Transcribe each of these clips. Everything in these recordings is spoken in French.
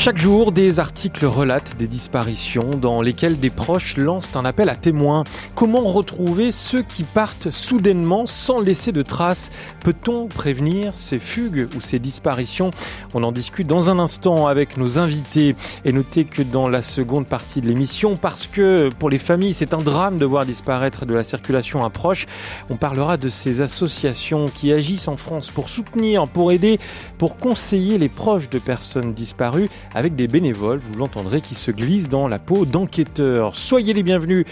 Chaque jour, des articles relatent des disparitions dans lesquels des proches lancent un appel à témoins. Comment retrouver ceux qui partent soudainement sans laisser de traces? Peut-on prévenir ces fugues ou ces disparitions? On en discute dans un instant avec nos invités. Et notez que dans la seconde partie de l'émission, parce que pour les familles, c'est un drame de voir disparaître de la circulation un proche, on parlera de ces associations qui agissent en France pour soutenir, pour aider, pour conseiller les proches de personnes disparues avec des bénévoles, vous l'entendrez, qui se glissent dans la peau d'enquêteurs. Soyez les bienvenus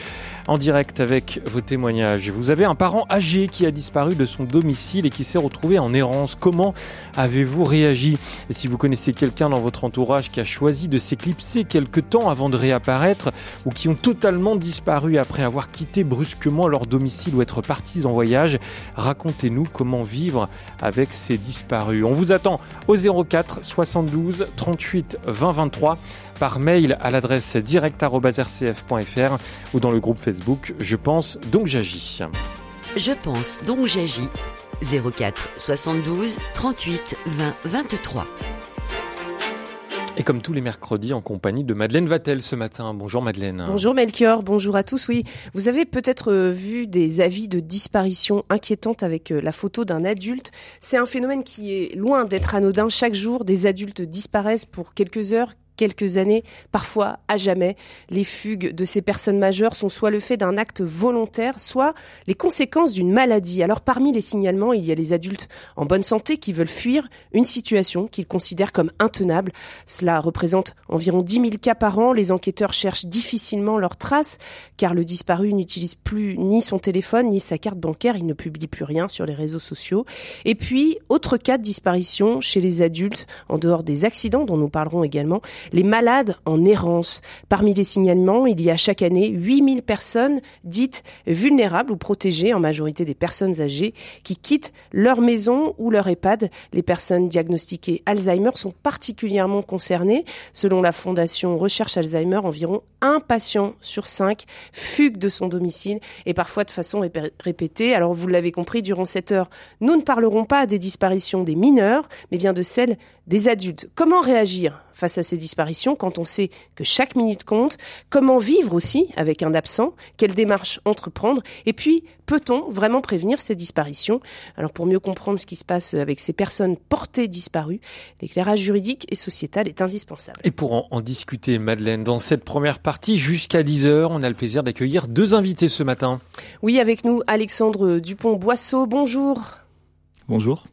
en direct avec vos témoignages. Vous avez un parent âgé qui a disparu de son domicile et qui s'est retrouvé en errance. Comment avez-vous réagi? Et si vous connaissez quelqu'un dans votre entourage qui a choisi de s'éclipser quelque temps avant de réapparaître ou qui ont totalement disparu après avoir quitté brusquement leur domicile ou être partis en voyage, racontez-nous comment vivre avec ces disparus. On vous attend au 04 72 38 20 23 par mail à l'adresse direct.rcf.fr ou dans le groupe Facebook Je pense donc j'agis. Je pense donc j'agis 04 72 38 20 23. Et comme tous les mercredis, en compagnie de Madeleine Vatel ce matin. Bonjour Madeleine. Bonjour Melchior, bonjour à tous. Oui, vous avez peut-être euh, vu des avis de disparition inquiétantes avec euh, la photo d'un adulte. C'est un phénomène qui est loin d'être anodin. Chaque jour, des adultes disparaissent pour quelques heures, quelques années, parfois à jamais. Les fugues de ces personnes majeures sont soit le fait d'un acte volontaire, soit les conséquences d'une maladie. Alors parmi les signalements, il y a les adultes en bonne santé qui veulent fuir une situation qu'ils considèrent comme intenable. Cela représente environ 10 000 cas par an. Les enquêteurs cherchent difficilement leurs traces car le disparu n'utilise plus ni son téléphone ni sa carte bancaire. Il ne publie plus rien sur les réseaux sociaux. Et puis, autre cas de disparition chez les adultes, en dehors des accidents dont nous parlerons également, les malades en errance. Parmi les signalements, il y a chaque année 8000 personnes dites vulnérables ou protégées, en majorité des personnes âgées, qui quittent leur maison ou leur EHPAD. Les personnes diagnostiquées Alzheimer sont particulièrement concernées. Selon la Fondation Recherche Alzheimer, environ un patient sur cinq fugue de son domicile et parfois de façon répétée. Alors vous l'avez compris, durant cette heure, nous ne parlerons pas des disparitions des mineurs, mais bien de celles des adultes. Comment réagir? Face à ces disparitions quand on sait que chaque minute compte Comment vivre aussi avec un absent Quelle démarche entreprendre Et puis, peut-on vraiment prévenir ces disparitions? Alors pour mieux comprendre ce qui se passe avec ces personnes portées disparues, l'éclairage juridique et sociétal est indispensable. Et pour en, en discuter, Madeleine, dans cette première partie, jusqu'à 10h, on a le plaisir d'accueillir deux invités ce matin. Oui, avec nous, Alexandre Dupont-Boisseau, bonjour. Bonjour.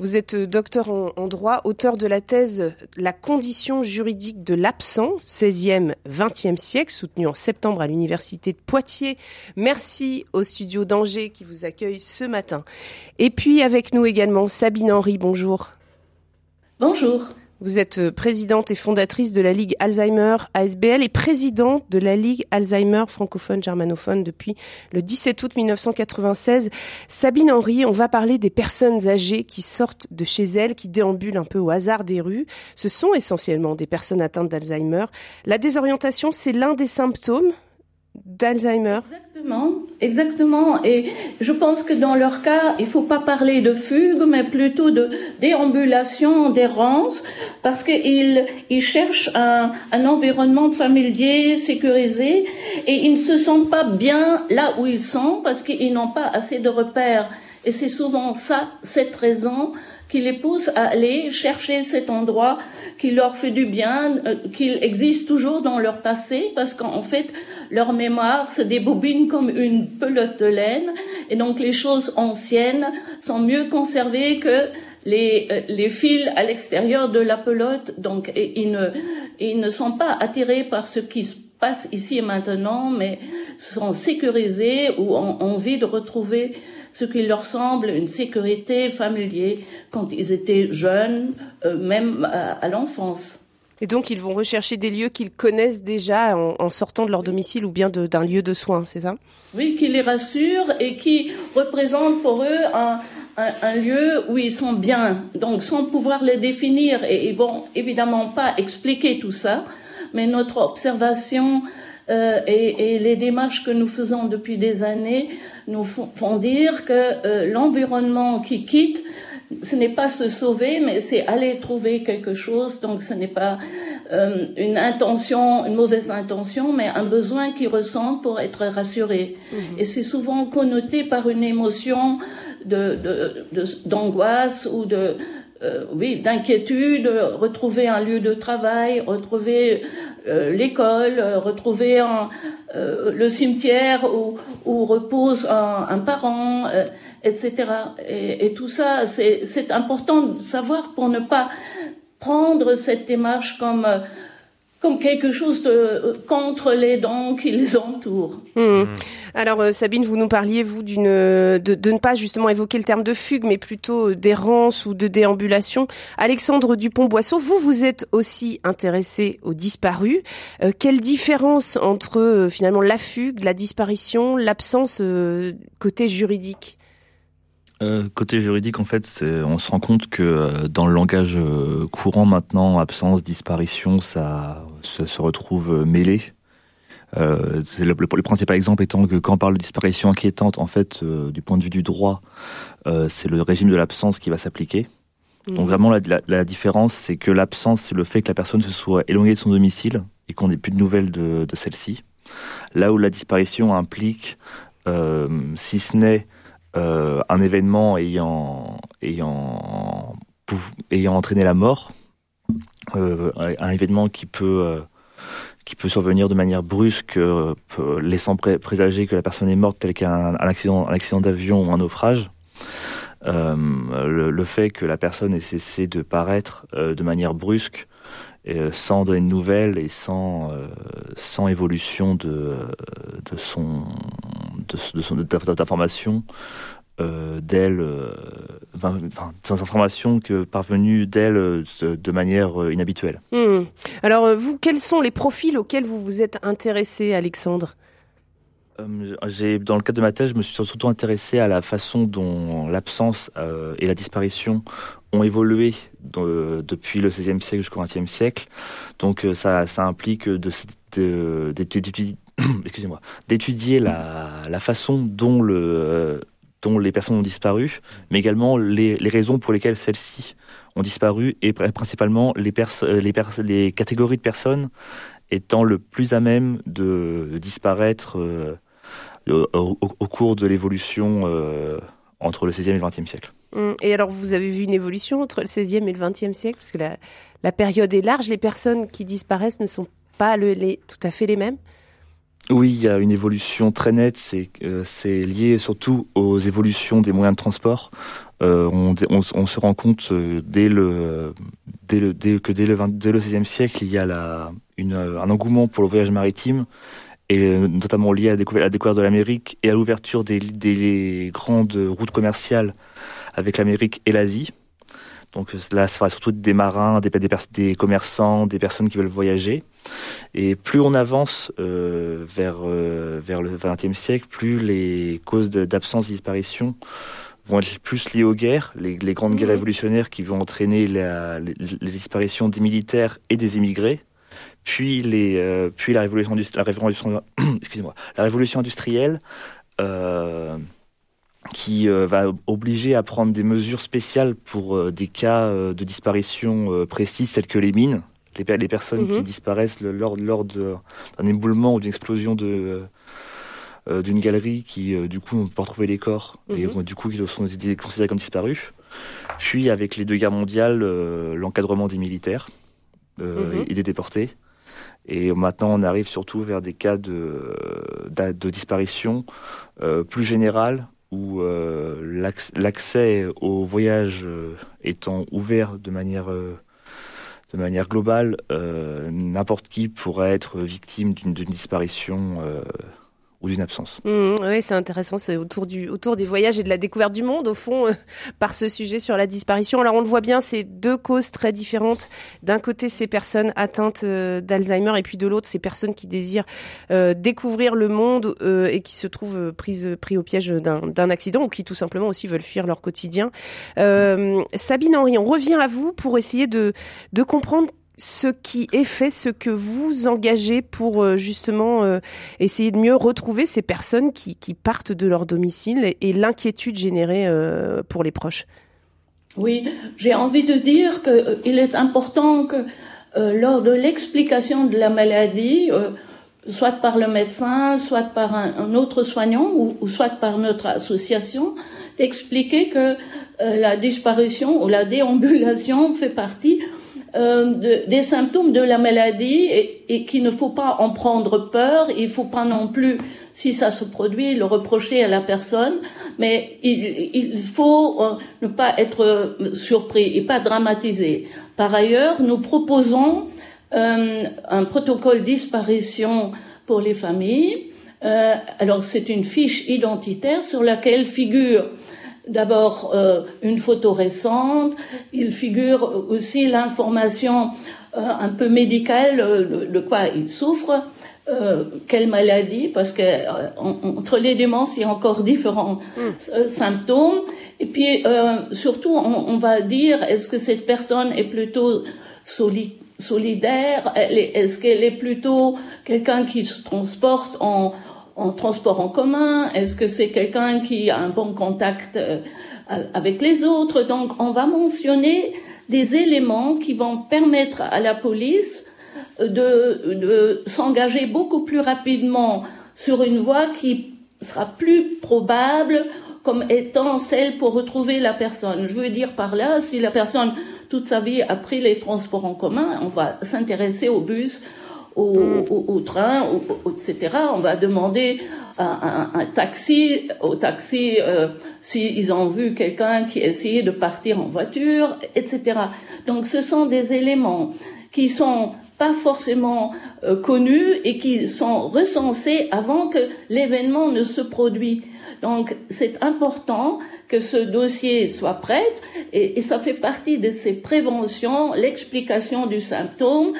Vous êtes euh, docteur en, droit, auteur de la thèse La condition juridique de l'absent, 16e, 20e siècle, soutenue en septembre à l'université de Poitiers. Merci au studio d'Angers qui vous accueille ce matin. Et puis avec nous également Sabine Henry, bonjour. Bonjour. Vous êtes euh, présidente et fondatrice de la Ligue Alzheimer ASBL et présidente de la Ligue Alzheimer francophone germanophone depuis le 17 août 1996. Sabine Henry, on va parler des personnes âgées qui sortent de chez elles, qui déambulent un peu au hasard des rues. Ce sont essentiellement des personnes atteintes d'Alzheimer. La désorientation, c'est l'un des symptômes d'Alzheimer? Exactement, exactement. Et je pense que dans leur cas, il faut pas parler de fugue, mais plutôt de déambulation, d'errance, parce qu'ils ils cherchent un, un environnement familier, sécurisé, et ils ne se sentent pas bien là où ils sont, parce qu'ils n'ont pas assez de repères. Et c'est souvent ça, cette raison, qui les pousse à aller chercher cet endroit qui leur fait du bien, euh, qu'il existe toujours dans leur passé, parce qu'en fait, leur mémoire se débobine comme une pelote de laine, et donc les choses anciennes sont mieux conservées que les, euh, les fils à l'extérieur de la pelote, donc ils, ne, ils ne sont pas attirés par ce qui se passe ici et maintenant, mais sont sécurisés ou ont envie de retrouver ce qui leur semble une sécurité familière quand ils étaient jeunes, euh, même à, l'enfance. Et donc ils vont rechercher des lieux qu'ils connaissent déjà en, sortant de leur domicile ou bien d'un lieu de soins, c'est ça? Oui, qui les rassurent et qui représentent pour eux un, un, lieu où ils sont bien. Donc sans pouvoir les définir, et ils vont évidemment pas expliquer tout ça, mais notre observation et, et, les démarches que nous faisons depuis des années nous font dire que l'environnement qui quitte ce n'est pas se sauver, mais c'est aller trouver quelque chose. Donc ce n'est pas euh, une intention, une mauvaise intention, mais un besoin qu'ils ressentent pour être rassurés. Mhm. Et c'est souvent connoté par une émotion d'angoisse de, de, ou de euh, oui, d'inquiétude, retrouver un lieu de travail, retrouver euh, l'école, retrouver un, le cimetière où, repose un, un parent etc. Et, tout ça, c'est important de savoir pour ne pas prendre cette démarche comme comme quelque chose de contre les dons qui les entourent. Hmm. Alors euh, Sabine, vous nous parliez vous d'une de, ne pas justement évoquer le terme de fugue, mais plutôt d'errance ou de déambulation. Alexandre Dupont-Boisseau, vous vous êtes aussi intéressé aux disparus. Euh, quelle différence entre euh, finalement la fugue, la disparition, l'absence côté juridique? Euh, côté juridique, en fait, on se rend compte que euh, dans le langage euh, courant maintenant, absence, disparition, ça, se retrouve mêlé. Le, le, principal exemple étant que quand on parle de disparition inquiétante, en fait, du point de vue du droit, c'est le régime de l'absence qui va s'appliquer. Mmh. Donc vraiment, la, la, la différence, c'est que l'absence, c'est le fait que la personne se soit éloignée de son domicile et qu'on n'ait plus de nouvelles de, de celle-ci. Là où la disparition implique, si ce n'est euh, un événement ayant, ayant, ayant entraîné la mort, euh, un événement qui peut, euh, qui peut survenir de manière brusque, laissant présager que la personne est morte, tel qu'un accident, un accident d'avion ou un naufrage. Le, fait que la personne ait cessé de paraître de manière brusque sans donner de nouvelles et sans, sans évolution de, de son de, son d'informations euh, d'elle, euh, enfin, sans informations que parvenues d'elle euh, de manière inhabituelle. Hmm. Alors vous, quels sont les profils auxquels vous vous êtes intéressé, Alexandre? J'ai, dans le cadre de ma thèse, je me suis surtout intéressé à la façon dont l'absence et la disparition ont évolué depuis le XVIe siècle jusqu'au XXe siècle. Donc ça, ça implique de, d'étudier excusez-moi, d'étudier la, façon euh, dont les personnes ont disparu, mais également les, raisons pour lesquelles celles-ci ont disparu, et principalement les, euh, les, catégories de personnes étant le plus à même de, disparaître euh, au, cours de l'évolution entre le 16e et le 20e siècle. Hum, et alors, vous avez vu une évolution entre le 16e et le 20e siècle? Parce que la, période est large, les personnes qui disparaissent ne sont pas tout à fait les mêmes oui, il y a une évolution très nette. C'est euh, lié surtout aux évolutions des moyens de transport. Euh, on, on, se rend compte euh, dès le, dès le, dès, que dès le, 20, dès le 16e siècle, il y a la, une, un engouement pour le voyage maritime, et notamment lié à la découverte, de l'Amérique et à l'ouverture des grandes routes commerciales avec l'Amérique et l'Asie. Donc là, ça sera surtout des marins, des, des, des, commerçants, des personnes qui veulent voyager. Et plus on avance euh, vers, euh, vers le XXe siècle, plus les causes d'absence et disparition vont être plus liées aux guerres, les, les grandes guerres mmh. révolutionnaires qui vont entraîner la, les, disparitions des militaires et des immigrés, puis, les, euh, puis la révolution, la révolution, excusez-moi, la révolution industrielle. Qui euh, va obliger à prendre des mesures spéciales pour euh, des cas euh, de disparition précises, tels que les mines, les, les personnes qui mhm. disparaissent lors, lors d'un éboulement ou d'une explosion de d'une galerie qui du coup n'ont pas retrouvé les corps et mhm. du coup qui sont considérés comme disparus. Puis avec les deux guerres mondiales, l'encadrement des militaires mhm. et des déportés. Et maintenant, on arrive surtout vers des cas de, de, disparition plus générales où euh, l'accès au voyage euh, étant ouvert de manière euh, de manière globale, n'importe qui pourrait être victime d'une disparition ou d'une absence. Mmh, oui, c'est intéressant. C'est autour du autour des voyages et de la découverte du monde, au fond, euh, par ce sujet sur la disparition. Alors on le voit bien, c'est deux causes très différentes. D'un côté, ces personnes atteintes euh, d'Alzheimer, et puis de l'autre, ces personnes qui désirent euh, découvrir le monde et qui se trouvent prises pris au piège d'un accident ou qui tout simplement aussi veulent fuir leur quotidien. Sabine Henry, on revient à vous pour essayer de de comprendre ce qui est fait, ce que vous engagez pour euh, justement euh, essayer de mieux retrouver ces personnes qui, partent de leur domicile et, l'inquiétude générée euh, pour les proches. Oui, j'ai envie de dire qu'il est important que lors de l'explication de la maladie, soit par le médecin, soit par un, autre soignant ou, soit par notre association, d'expliquer que la disparition ou la déambulation fait partie euh, des symptômes de la maladie et, qu'il ne faut pas en prendre peur. Il ne faut pas non plus, si ça se produit, le reprocher à la personne, mais il, faut euh, ne pas être surpris et pas dramatiser. Par ailleurs, nous proposons euh, un protocole disparition pour les familles. alors c'est une fiche identitaire sur laquelle figure d'abord euh, une photo récente, il figure aussi l'information euh, un peu médicale euh, de quoi il souffre, quelle maladie, parce que entre les démences, il y a encore différents hmm. symptômes. Et puis surtout, on, va dire est-ce que cette personne est plutôt solidaire, est-ce qu'elle est plutôt quelqu'un qui se transporte en en transport en commun Est-ce que c'est quelqu'un qui a un bon contact euh, avec les autres? Donc, on va mentionner des éléments qui vont permettre à la police euh, de, s'engager beaucoup plus rapidement sur une voie qui sera plus probable comme étant celle pour retrouver la personne. Je veux dire par là, si la personne toute sa vie a pris les transports en commun, on va s'intéresser au bus, au, train, etc. On va demander un, un, taxi, au taxi, euh, s'ils ont vu quelqu'un qui essayait de partir en voiture, etc. Donc ce sont des éléments qui sont pas forcément euh, connus et qui sont recensés avant que l'événement ne se produise. Donc c'est important que ce dossier soit prêt et, et ça fait partie de ces préventions, l'explication du symptôme,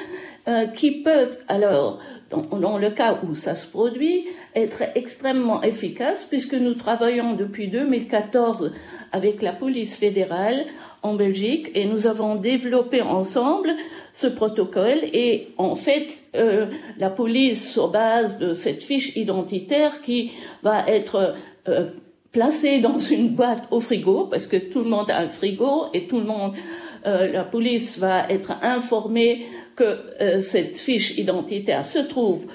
euh, qui peuvent alors, dans, le cas où ça se produit, être extrêmement efficaces puisque nous travaillons depuis 2014 avec la police fédérale en Belgique et nous avons développé ensemble ce protocole et en fait euh, la police sur base de cette fiche identitaire qui va être euh, placée dans une boîte au frigo parce que tout le monde a un frigo et tout le monde la police va être informée que euh, cette fiche identitaire se trouve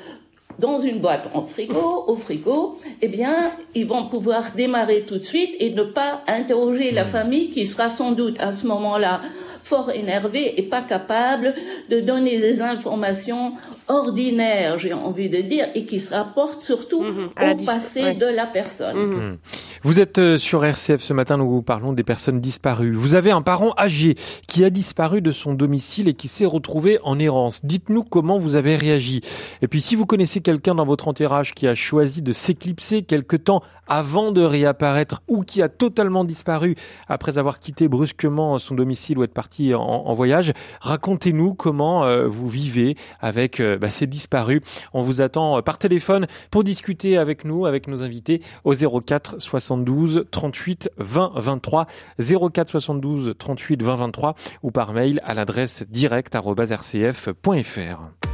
dans une boîte en frigo, au frigo, eh bien, ils vont pouvoir démarrer tout de suite et ne pas interroger la hmm. famille qui sera sans doute à ce moment-là fort énervé et pas capable de donner des informations ordinaires, j'ai envie de dire, et qui se rapportent surtout mhm. au passé de la personne. Vous êtes euh, sur RCF ce matin, nous vous parlons des personnes disparues. Vous avez un parent âgé qui a disparu de son domicile et qui s'est retrouvé en errance. Dites-nous comment vous avez réagi. Et puis si vous connaissez quelqu'un dans votre entourage qui a choisi de s'éclipser quelque temps avant de réapparaître ou qui a totalement disparu après avoir quitté brusquement son domicile ou être parti en, voyage, racontez-nous comment euh, vous vivez avec euh, bah, ces disparus. On vous attend euh, par téléphone pour discuter avec nous, avec nos invités au 04 72 38 20 23 04 72 38 20 23 ou par mail à l'adresse direct@rcf.fr.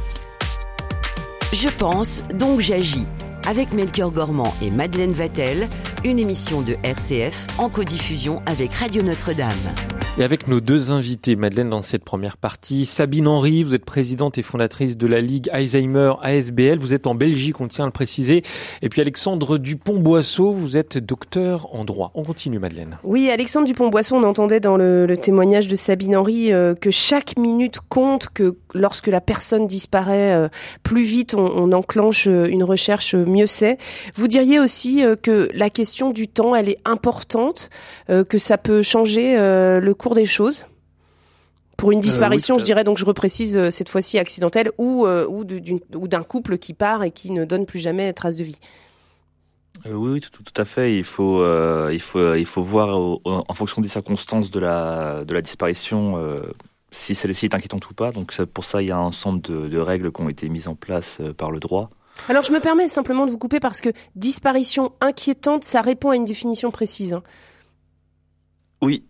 Je pense donc j'agis avec Melchior Gormand et Madeleine Vatel, une émission de RCF en codiffusion avec Radio Notre-Dame. Et avec nos deux invités, Madeleine, dans cette première partie, Sabine Henry, vous êtes présidente et fondatrice de la Ligue Alzheimer ASBL, vous êtes en Belgique, on tient à le préciser. Et puis Alexandre Dupont-Boisseau, vous êtes docteur en droit. On continue, Madeleine. Oui, Alexandre Dupont-Boisseau, on entendait dans le, témoignage de Sabine Henry euh, que chaque minute compte, que lorsque la personne disparaît, euh, plus vite on, enclenche euh, une recherche, mieux c'est. Vous diriez aussi que la question du temps, elle est importante, que ça peut changer le cours des choses pour une euh, disparition, je dirais donc je reprécise euh, cette fois-ci accidentelle ou euh, ou d'un couple qui part et qui ne donne plus jamais trace de vie. oui, tout, à fait. Il faut, il faut, il faut voir en fonction des circonstances de la, de la disparition si celle-ci est inquiétante ou pas. Donc pour ça, il y a un ensemble de, règles qui ont été mises en place par le droit. Alors je me permets simplement de vous couper parce que disparition inquiétante, ça répond à une définition précise. Hein. Oui,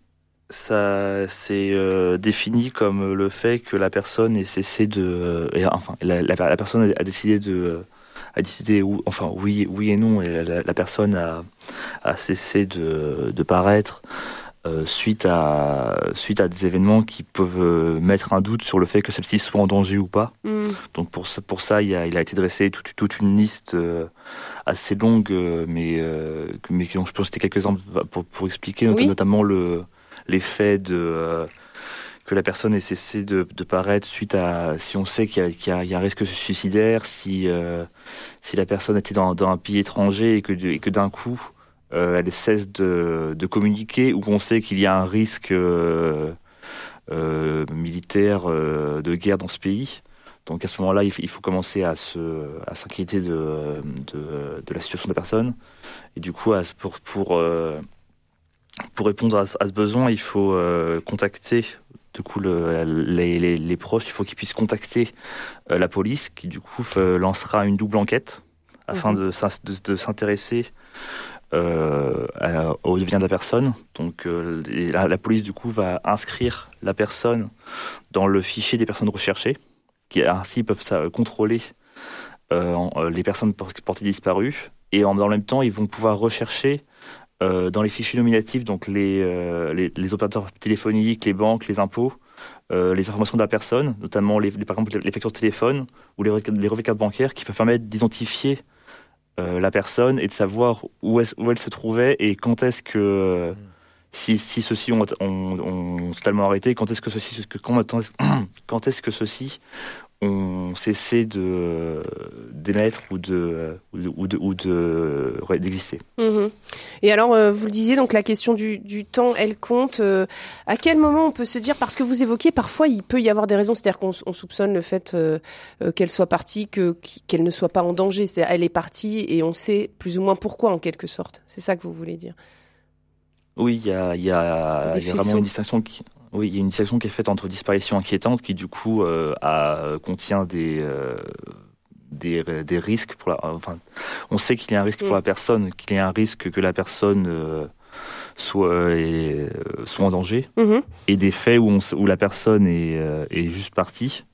ça c'est euh, défini comme le fait que la personne ait cessé de et, enfin la, la, la, personne a décidé de a décidé enfin oui oui et non et la, la personne a, a cessé de, de paraître euh, suite à suite à des événements qui peuvent euh, mettre un doute sur le fait que celle-ci soit en danger ou pas. Mm. Donc pour ça, pour ça, il a, il a été dressé toute, toute une liste euh, assez longue, mais mais dont je peux citer quelques exemples pour, pour expliquer, notamment le l'effet de que la personne ait cessé de, paraître suite à si on sait qu'il y, y, y, a un risque suicidaire, si si la personne était dans, dans un pays étranger et que, que d'un coup euh, elle cesse de, de, communiquer ou qu'on sait qu'il y a un risque euh, euh, militaire de guerre dans ce pays. Donc à ce moment-là, il, faut commencer à se, à s'inquiéter de, de, la situation de la personne. Et du coup, pour, pour, pour répondre à, ce besoin, il faut contacter du coup le, les, les, les, proches. Il faut qu'ils puissent contacter la police, qui du coup lancera une double enquête afin mhm. de, de s'intéresser euh, au devient de la personne. Donc euh, la, police du coup va inscrire la personne dans le fichier des personnes recherchées, qui ainsi peuvent ça, contrôler euh, les personnes portées disparues. Et en, dans le même temps, ils vont pouvoir rechercher dans les fichiers nominatifs, donc les, les, opérateurs téléphoniques, les banques, les impôts, les informations de la personne, notamment les, par exemple les factures de téléphone ou les, les cartes bancaires, qui peuvent permettre d'identifier euh, la personne et de savoir où, est où elle se trouvait et quand est-ce que si, si ceux-ci ont, totalement arrêté, quand est-ce que ceci quand, quand est-ce que ceux-ci ont cessé de d'émettre ou de ou de ou de d'exister. Mhm. Et alors euh, vous le disiez donc la question du, du temps elle compte. Euh, à quel moment on peut se dire parce que vous évoquiez parfois il peut y avoir des raisons c'est-à-dire qu'on on soupçonne le fait euh, qu'elle soit partie que qu'elle ne soit pas en danger c'est elle est partie et on sait plus ou moins pourquoi en quelque sorte. C'est ça que vous voulez dire? Oui, il y a, y a, y a vraiment une distinction qui oui, il y a une distinction qui est faite entre disparition inquiétante, qui du coup euh, a, contient des, euh, des, des, risques pour la. Enfin, on sait qu'il y a un risque pour mm. la personne, qu'il y a un risque que la personne euh, soit, est, soit en danger, mm-hmm. et des faits où, on, où la personne est, est juste partie,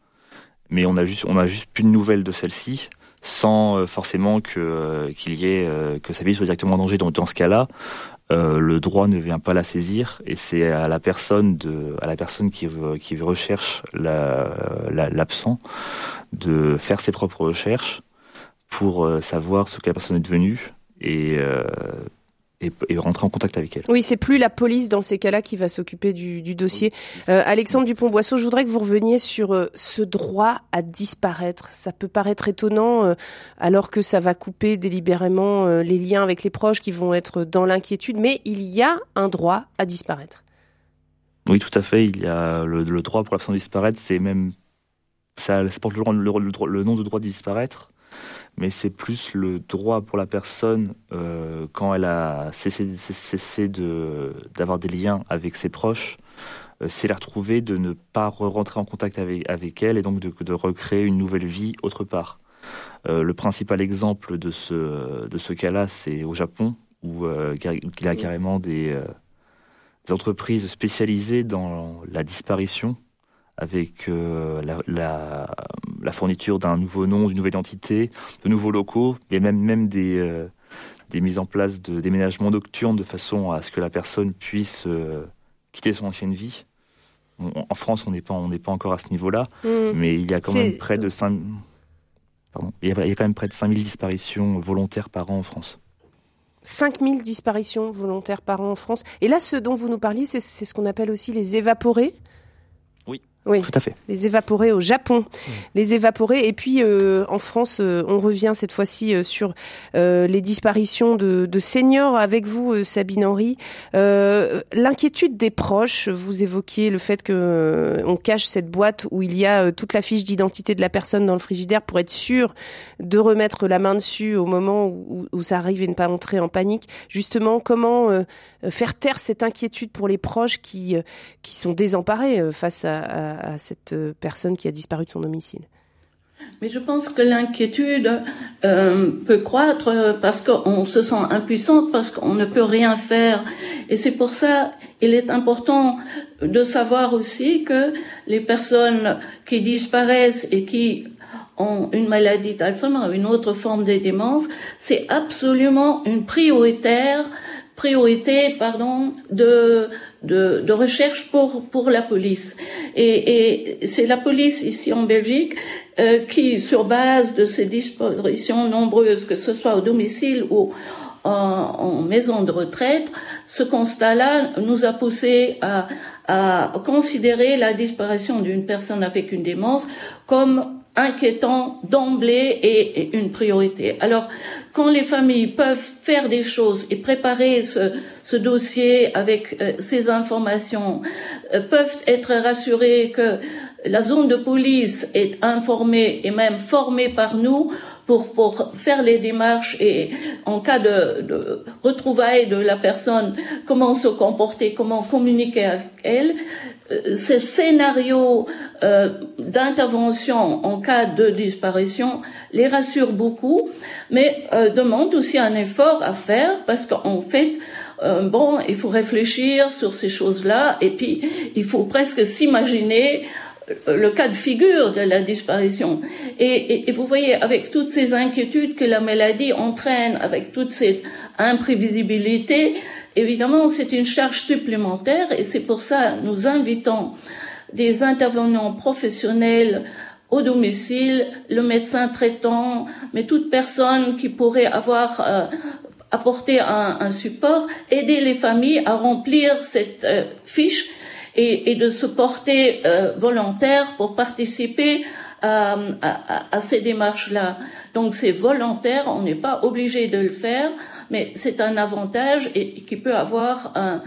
mais on a juste, on a juste plus de nouvelles de celle-ci sans forcément que qu'il y ait que sa vie soit directement en danger. Donc dans ce cas-là, euh, le droit ne vient pas la saisir et c'est à la personne à la personne qui recherche l'absent de faire ses propres recherches pour euh, savoir ce que la personne est devenue et et, rentrer en contact avec elle. Oui, c'est plus la police dans ces cas-là qui va s'occuper du, du, dossier. Euh, Alexandre Dupont-Boisseau, je voudrais que vous reveniez sur euh, ce droit à disparaître. Ça peut paraître étonnant euh, alors que ça va couper délibérément les liens avec les proches qui vont être dans l'inquiétude, mais il y a un droit à disparaître. Oui, tout à fait. Il y a le, le droit pour l'absence de disparaître, c'est même ça, ça porte le, le, le, nom de droit de disparaître mais c'est plus le droit pour la personne euh, quand elle a cessé, cessé de, d'avoir des liens avec ses proches, euh, c'est la retrouver, de ne pas rentrer en contact avec, avec elle et donc de, de recréer une nouvelle vie autre part. Euh, le principal exemple de ce, de ce cas-là, c'est au Japon, où euh, il y a carrément des, des entreprises spécialisées dans la disparition avec euh, la, la, la, fourniture d'un nouveau nom, d'une nouvelle identité, de nouveaux locaux, et même, même des, euh, des mises en place de déménagements nocturnes de façon à ce que la personne puisse euh, quitter son ancienne vie. en France, on n'est pas, on pas encore à ce niveau-là, mmh. mais il y a quand même près de 5... Pardon, il, y a, il y a quand même près de 5000 disparitions volontaires par an en France. 5000 disparitions volontaires par an en France. Et là, ce dont vous nous parliez, c'est ce qu'on appelle aussi les évaporés oui, tout à fait. Les évaporés au Japon, les évaporés. Et puis euh, en France, euh, on revient cette fois-ci euh, sur les disparitions de, de, seniors avec vous, Sabine Henry. L'inquiétude des proches. Vous évoquiez le fait que on cache cette boîte où il y a toute la fiche d'identité de la personne dans le frigidaire pour être sûr de remettre la main dessus au moment où, où ça arrive et ne pas entrer en panique. Justement, comment faire taire cette inquiétude pour les proches qui qui sont désemparés face à à, cette euh, personne qui a disparu de son domicile Mais je pense que l'inquiétude euh, peut croître parce qu'on se sent impuissant, parce qu'on ne peut rien faire. Et c'est pour ça, il est important de savoir aussi que les personnes qui disparaissent et qui ont une maladie d'Alzheimer, une autre forme de démence, c'est absolument une prioritaire priorité pardon, de, de, de, recherche pour, pour la police. Et, et c'est la police ici en Belgique euh, qui, sur base de ces dispositions nombreuses, que ce soit au domicile ou en, en maison de retraite, ce constat-là nous a poussé à, à considérer la disparition d'une personne avec une démence comme inquiétant d'emblée et, une priorité. Alors, quand les familles peuvent faire des choses et préparer ce, dossier avec euh, ces informations, euh, peuvent être rassurées que la zone de police est informée et même formée par nous pour, faire les démarches et en cas de, de retrouvailles de la personne, comment se comporter, comment communiquer avec elle, euh, ce scénario euh, d'intervention en cas de disparition les rassure beaucoup, mais euh, demande aussi un effort à faire parce qu'en fait, bon, il faut réfléchir sur ces choses-là et puis il faut presque s'imaginer le cas de figure de la disparition. Et, et, vous voyez, avec toutes ces inquiétudes que la maladie entraîne, avec toute cette imprévisibilité, Évidemment, c'est une charge supplémentaire et c'est pour ça que nous invitons des intervenants professionnels au domicile, le médecin traitant, mais toute personne qui pourrait avoir euh, apporté un, support, aider les familles à remplir cette euh, fiche et, de se porter euh, volontaire pour participer à, à ces démarches-là. Donc c'est volontaire, on n'est pas obligé de le faire mais c'est un avantage et qui peut avoir un,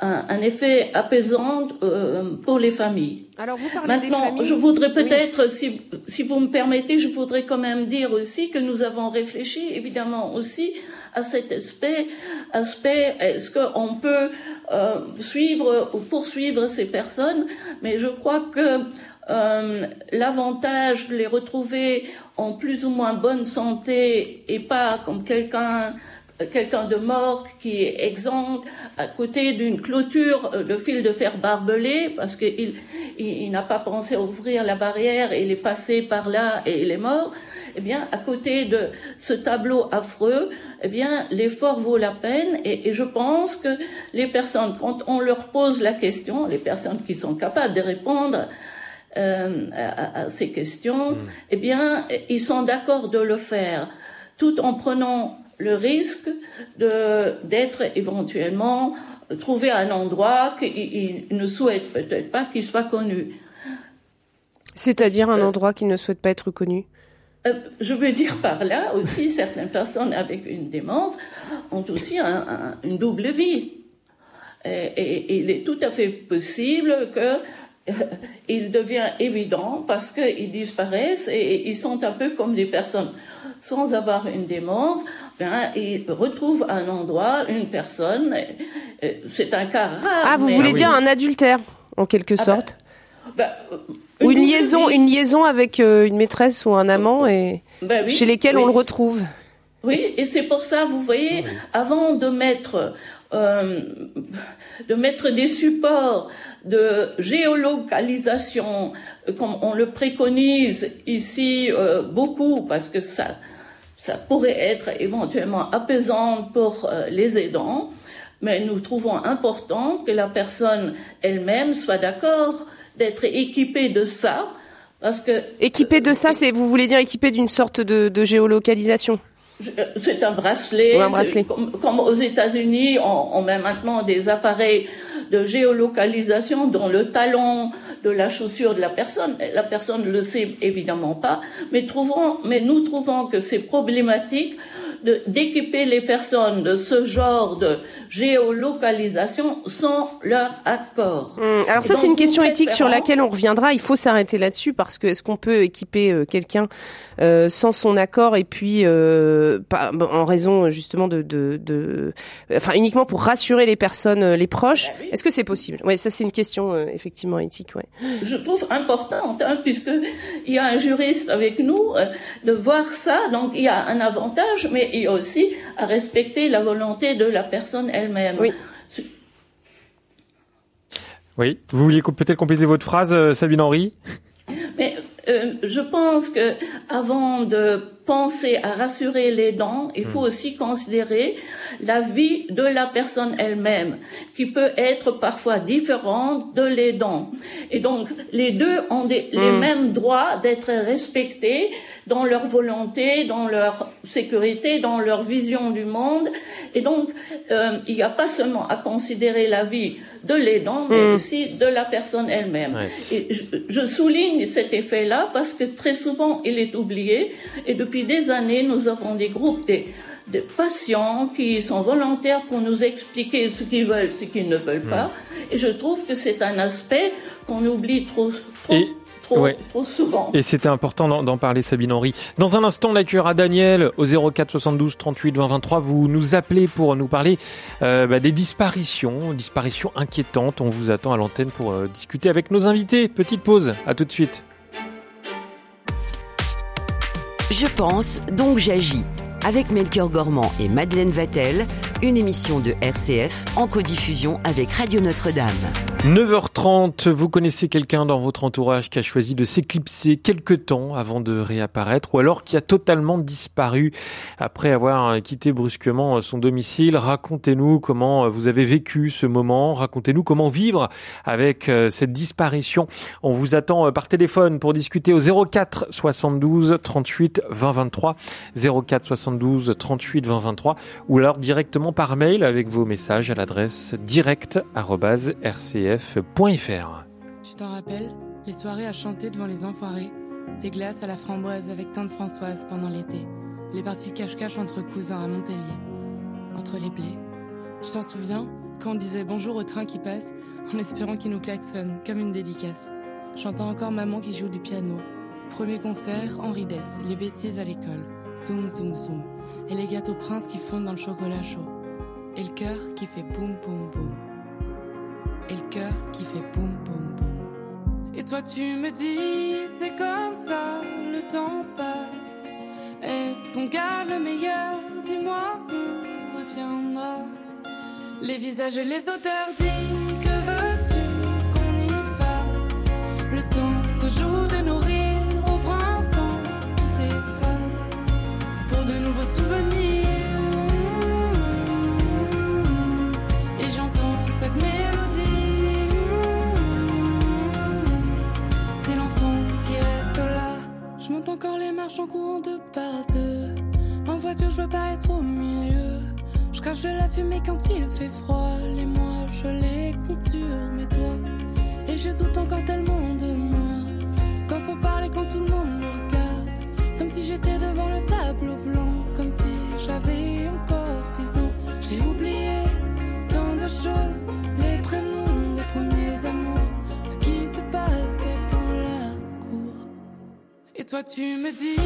un, effet apaisant euh, pour les familles. Alors vous parlez Maintenant, des familles... je voudrais peut-être, si, si vous me permettez, je voudrais quand même dire aussi que nous avons réfléchi évidemment aussi à cet aspect, aspect est-ce qu'on peut euh, suivre ou poursuivre ces personnes, mais je crois que euh, l'avantage de les retrouver en plus ou moins bonne santé et pas comme quelqu'un quelqu'un de mort qui est exempt à côté d'une clôture de fil de fer barbelé parce qu'il il, n'a pas pensé à ouvrir la barrière et il est passé par là et il est mort. Eh bien, à côté de ce tableau affreux, eh bien, l'effort vaut la peine et, je pense que les personnes, quand on leur pose la question, les personnes qui sont capables de répondre euh, à, ces questions, mmh. eh bien, ils sont d'accord de le faire, tout en prenant le risque d'être éventuellement trouvé à un endroit qu'il ne souhaite peut-être pas qu'il soit connu. C'est-à-dire un euh, endroit qui ne souhaite pas être connu? Euh, je veux dire par là aussi, certaines personnes avec une démence ont aussi une double vie. Et, il est tout à fait possible que euh, il devient évident parce qu'ils disparaissent et ils sont un peu comme des personnes sans avoir une démence ben, il retrouve un endroit, une personne. C'est un cas rare. Ah, vous voulez dire un adultère, en quelque ah, ben, sorte ben, Ou une liaison, une liaison avec euh, une maîtresse ou un amant et ben chez lesquels on le retrouve. Oui, et c'est pour ça, vous voyez, avant de mettre, euh, de mettre des supports de géolocalisation, euh, comme on le préconise ici beaucoup, parce que ça, ça pourrait être éventuellement apaisant pour euh, les aidants, mais nous trouvons important que la personne elle-même soit d'accord d'être équipée de ça, parce que équipée de ça, c'est vous voulez dire équipée d'une sorte de, de géolocalisation? Euh, c'est un bracelet. un bracelet. Comme, aux États-Unis, on, on, met maintenant des appareils de géolocalisation dans le talon de la chaussure de la personne. La personne ne le sait évidemment pas, mais, nous trouvons que c'est problématique d'équiper les personnes de ce genre de géolocalisation sans leur accord. Hum, alors ça, c'est une question éthique sur laquelle on reviendra. Il faut s'arrêter là-dessus parce que est-ce qu'on peut équiper euh, quelqu'un euh, sans son accord et puis euh, pas, en raison justement de, de, de, enfin uniquement pour rassurer les personnes, les proches? Ben est-ce que c'est possible? Oui, ça c'est une question effectivement éthique. Ouais. Je trouve importante hein, puisque il y a un juriste avec nous de voir ça. Donc il y a un avantage, mais a aussi à respecter la volonté de la personne elle-même. Oui. Oui, vous vouliez peut-être compléter votre phrase, Sabine Henry? Mais euh, je pense que avant de penser à rassurer les dents, il faut hmm. aussi considérer la vie de la personne elle-même, qui peut être parfois différente de les dents. Et donc, les deux ont les hmm. mêmes droits d'être respectés dans leur volonté, dans leur sécurité, dans leur vision du monde. Et donc, euh, il n'y a pas seulement à considérer la vie de l'aidant, mais hmm. aussi de la personne elle-même. Et je, souligne cet effet-là parce que très souvent, il est oublié. Et depuis des années, nous avons des groupes des, patients qui sont volontaires pour nous expliquer ce qu'ils veulent, ce qu'ils ne veulent pas. Et je trouve que c'est un aspect qu'on oublie trop, trop trop, souvent. Et c'était important d'en parler, Sabine Henry. Dans un instant, l'accueillera Daniel au 04 72 38 20 23. Vous nous appelez pour nous parler euh, bah, des disparitions, disparitions inquiétantes. On vous attend à l'antenne pour euh, discuter avec nos invités. Petite pause, à tout de suite. Je pense, donc j'agis. Avec Melchior Gormand et Madeleine Vatel, une émission de RCF en codiffusion avec Radio Notre-Dame. 9h30, vous connaissez quelqu'un dans votre entourage qui a choisi de s'éclipser quelque temps avant de réapparaître ou alors qui a totalement disparu après avoir quitté brusquement son domicile. Racontez-nous comment vous avez vécu ce moment, racontez-nous comment vivre avec euh, cette disparition. On vous attend euh, par téléphone pour discuter au 04 72 38 20 23 04 72 38 20 23 ou alors directement par mail avec vos messages à l'adresse direct@rcf tu t'en rappelles Les soirées à chanter devant les enfoirés, les glaces à la framboise avec tante Françoise pendant l'été, les parties cache-cache entre cousins à Montpellier, entre les blés. Tu t'en souviens quand on disait bonjour au train qui passe en espérant qu'il nous klaxonne comme une dédicace J'entends encore maman qui joue du piano. Premier concert, Henri Dess, les bêtises à l'école. Zoom, zoom, zoom. Et les gâteaux princes qui fondent dans le chocolat chaud. Et le cœur qui fait boum, boum, boum et le cœur qui fait boum boum boum. Et toi tu me dis c'est comme ça, le temps passe. Est-ce qu'on garde le meilleur? Dis-moi qu'on retiendra les visages et les odeurs. Dis tu me dis,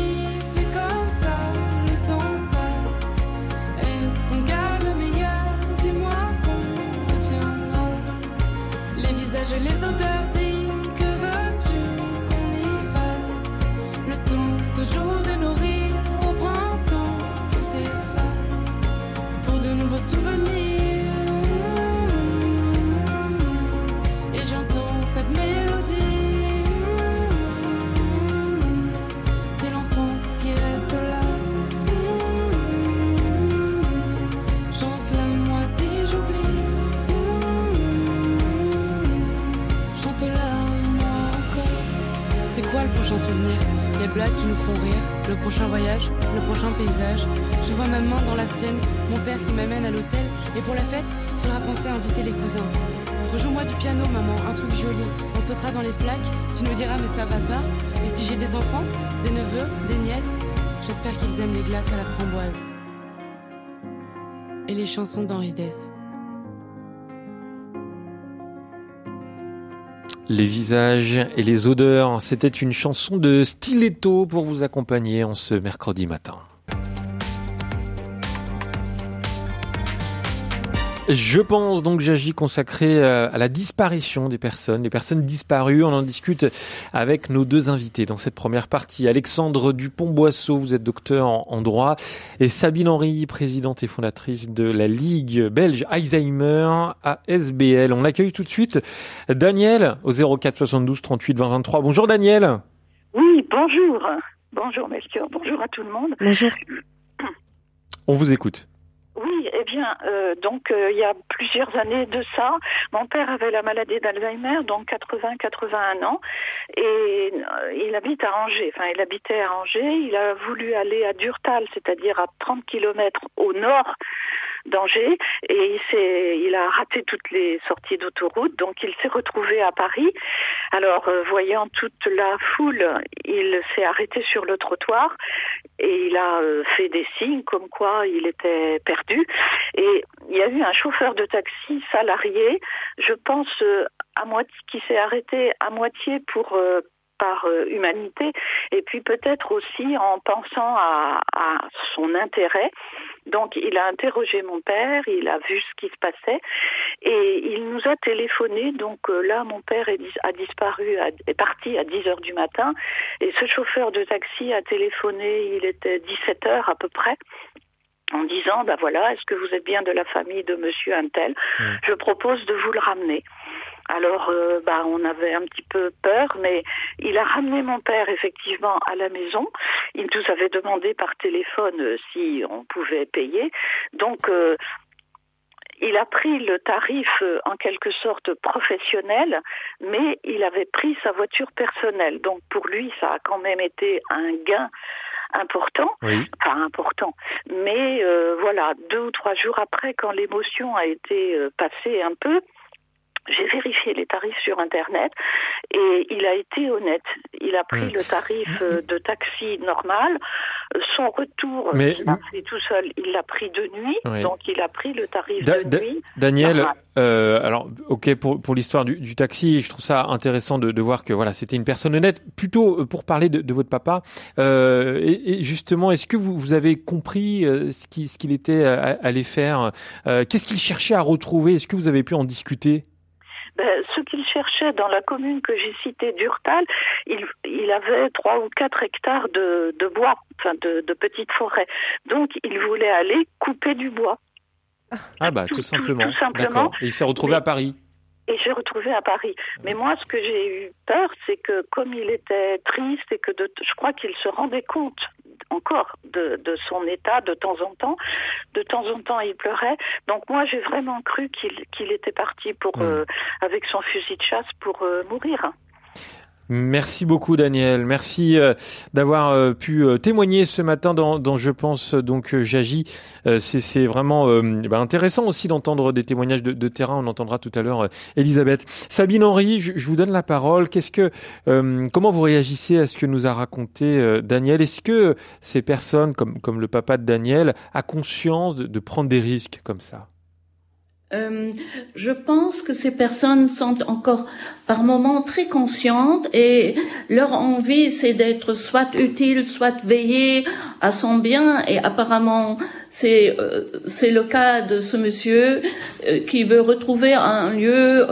sautera dans les flaques, tu nous diras, mais ça va pas. Et si j'ai des enfants, des neveux, des nièces, j'espère qu'ils aiment les glaces à la framboise. et les chansons d'Henri Dess. Les visages et les odeurs, c'était une chanson de Stiletto pour vous accompagner en ce mercredi matin. Je pense donc j'agis consacré euh, à la disparition des personnes, des personnes disparues. On en discute avec nos deux invités dans cette première partie. Alexandre Dupont-Boisseau, vous êtes docteur en droit, et Sabine Henry, présidente et fondatrice de la Ligue belge Alzheimer à SBL. On accueille tout de suite Daniel au 04 72 38 20 23. Bonjour Daniel. Oui, bonjour. Bonjour Melchior, bonjour à tout le monde. Bonjour. On vous écoute. Oui, eh bien, euh, donc euh, il y a plusieurs années de ça, mon père avait la maladie d'Alzheimer, donc 80-81 ans, et euh, il habite à Angers. Enfin, il habitait à Angers. Il a voulu aller à Durtal, c'est-à-dire à 30 kilomètres au nord d'Angers et il il a raté toutes les sorties d'autoroute, donc il s'est retrouvé à Paris. Alors, euh, voyant toute la foule, il s'est arrêté sur le trottoir et il a euh, fait des signes comme quoi il était perdu. Et il y a eu un chauffeur de taxi salarié, je pense euh, à moitié, qui s'est arrêté à moitié pour par humanité et puis peut-être aussi en pensant à, à son intérêt donc il a interrogé mon père, il a vu ce qui se passait et il nous a téléphoné. Donc euh, là, mon père est, a disparu, est parti à 10 heures du matin et ce chauffeur de taxi a téléphoné, il était 17 heures à peu près en disant, ben voilà, est-ce que vous êtes bien de la famille de monsieur Antel Je propose de vous le ramener. Alors, euh, bah, on avait un petit peu peur, mais il a ramené mon père effectivement à la maison. Il nous avait demandé par téléphone euh, si on pouvait payer. Donc, euh, il a pris le tarif en quelque sorte professionnel, mais il avait pris sa voiture personnelle. Donc, pour lui, ça a quand même été un gain important, enfin important. Mais voilà, deux ou trois jours après, quand l'émotion a été passée un peu, j'ai vérifié les tarifs sur Internet et il a été honnête. Il a pris le tarif euh, de taxi normal. Son retour, Mais... il fait tout seul. Il l'a pris de nuit, donc il a pris le tarif de nuit. Daniel, euh, alors ok pour, pour l'histoire du, du, taxi, je trouve ça intéressant de, de voir que voilà c'était une personne honnête. Plutôt euh, pour parler de, de votre papa, euh, et, et, justement, est-ce que vous, vous avez compris euh, ce qu'il ce qu'il était allé faire Qu'est-ce qu'il cherchait à retrouver? Est-ce que vous avez pu en discuter? Ben, ce qu'il cherchait dans la commune que j'ai citée d'Urtal, il, il, avait trois ou quatre hectares de, de bois, enfin de, de, petites forêts. Donc il voulait aller couper du bois. Ah bah tout, simplement. Tout, simplement. Et il s'est retrouvé à Paris. Et j'ai retrouvé à Paris. Mais moi, ce que j'ai eu peur, c'est que comme il était triste et que de, je crois qu'il se rendait compte encore de, de, son état de temps en temps. De temps en temps, il pleurait. Donc moi, j'ai vraiment cru qu'il qu'il était parti pour, hmm. euh, avec son fusil de chasse pour euh, mourir. Merci beaucoup Daniel, merci euh, d'avoir euh, pu euh, témoigner ce matin dans, dans Je pense donc j'agis. C'est vraiment bah, intéressant aussi d'entendre des témoignages de, terrain. On entendra tout à l'heure Elisabeth. Sabine Henry, je, vous donne la parole. Qu'est-ce que, comment vous réagissez à ce que nous a raconté Daniel? Est-ce que ces personnes, comme le papa de Daniel, a conscience de prendre des risques comme ça? Euh, je pense que ces personnes sont encore par moments très conscientes et leur envie c'est d'être soit utile, soit veiller à son bien. Et apparemment c'est euh, le cas de ce monsieur euh, qui veut retrouver un lieu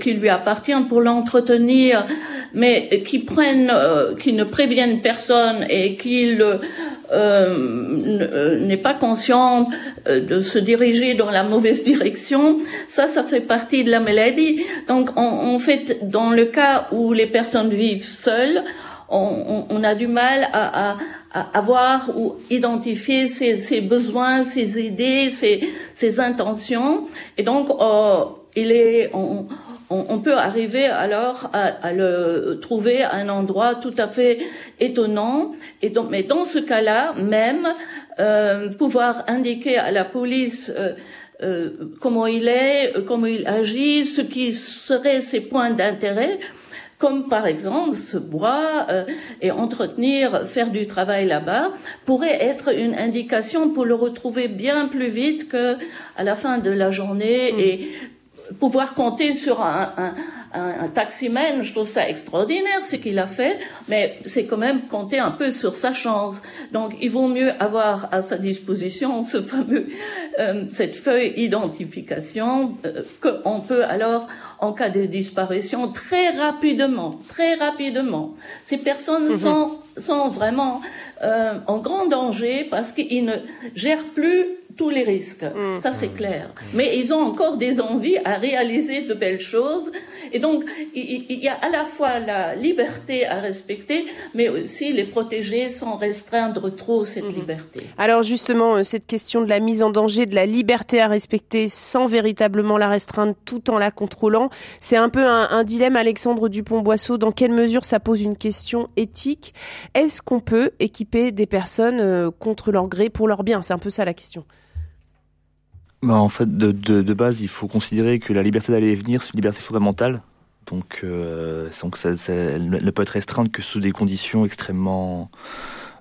qui lui appartient pour l'entretenir mais qui prennent qui ne préviennent personne et qu'il n'est pas conscient de se diriger dans la mauvaise direction ça, ça fait partie de la maladie. Donc, en, fait, dans le cas où les personnes vivent seules, on, a du mal à, avoir ou identifier ses, besoins, ses idées, ses, intentions. Et donc, euh, il est, on, peut arriver alors à, le trouver à un endroit tout à fait étonnant. Et donc, mais dans ce cas-là, même euh, pouvoir indiquer à la police euh, euh, comment il est, euh, comment il agit, ce qui seraient ses points d'intérêt, comme par exemple ce bois euh, et entretenir, faire du travail là-bas, pourrait être une indication pour le retrouver bien plus vite que à la fin de la journée mm. et pouvoir compter sur un, un, un, taximène, je trouve ça extraordinaire ce qu'il a fait, mais c'est quand même compter un peu sur sa chance. Donc il vaut mieux avoir à sa disposition ce fameux, euh, cette feuille identification euh, qu'on peut alors, en cas de disparition, très rapidement, très rapidement. Ces personnes mhm. sont, sont vraiment euh, en grand danger parce qu'ils ne gèrent plus tous les risques. Mm. Ça, c'est clair. Mais ils ont encore des envies à réaliser de belles choses. Et donc, il, y a à la fois la liberté à respecter, mais aussi les protéger sans restreindre trop cette mm-hmm. liberté. Alors, justement, euh, cette question de la mise en danger, de la liberté à respecter sans véritablement la restreindre tout en la contrôlant, c'est un peu un, un dilemme, Alexandre Dupont-Boisseau. Dans quelle mesure ça pose une question éthique? Est-ce qu'on peut équiper des personnes euh, contre leur gré pour leur bien? C'est un peu ça la question. Bah, en fait, de, de, de, base, il faut considérer que la liberté d'aller et venir, c'est une liberté fondamentale. Donc, euh, donc ça, ça, elle ne peut être restreinte que sous des conditions extrêmement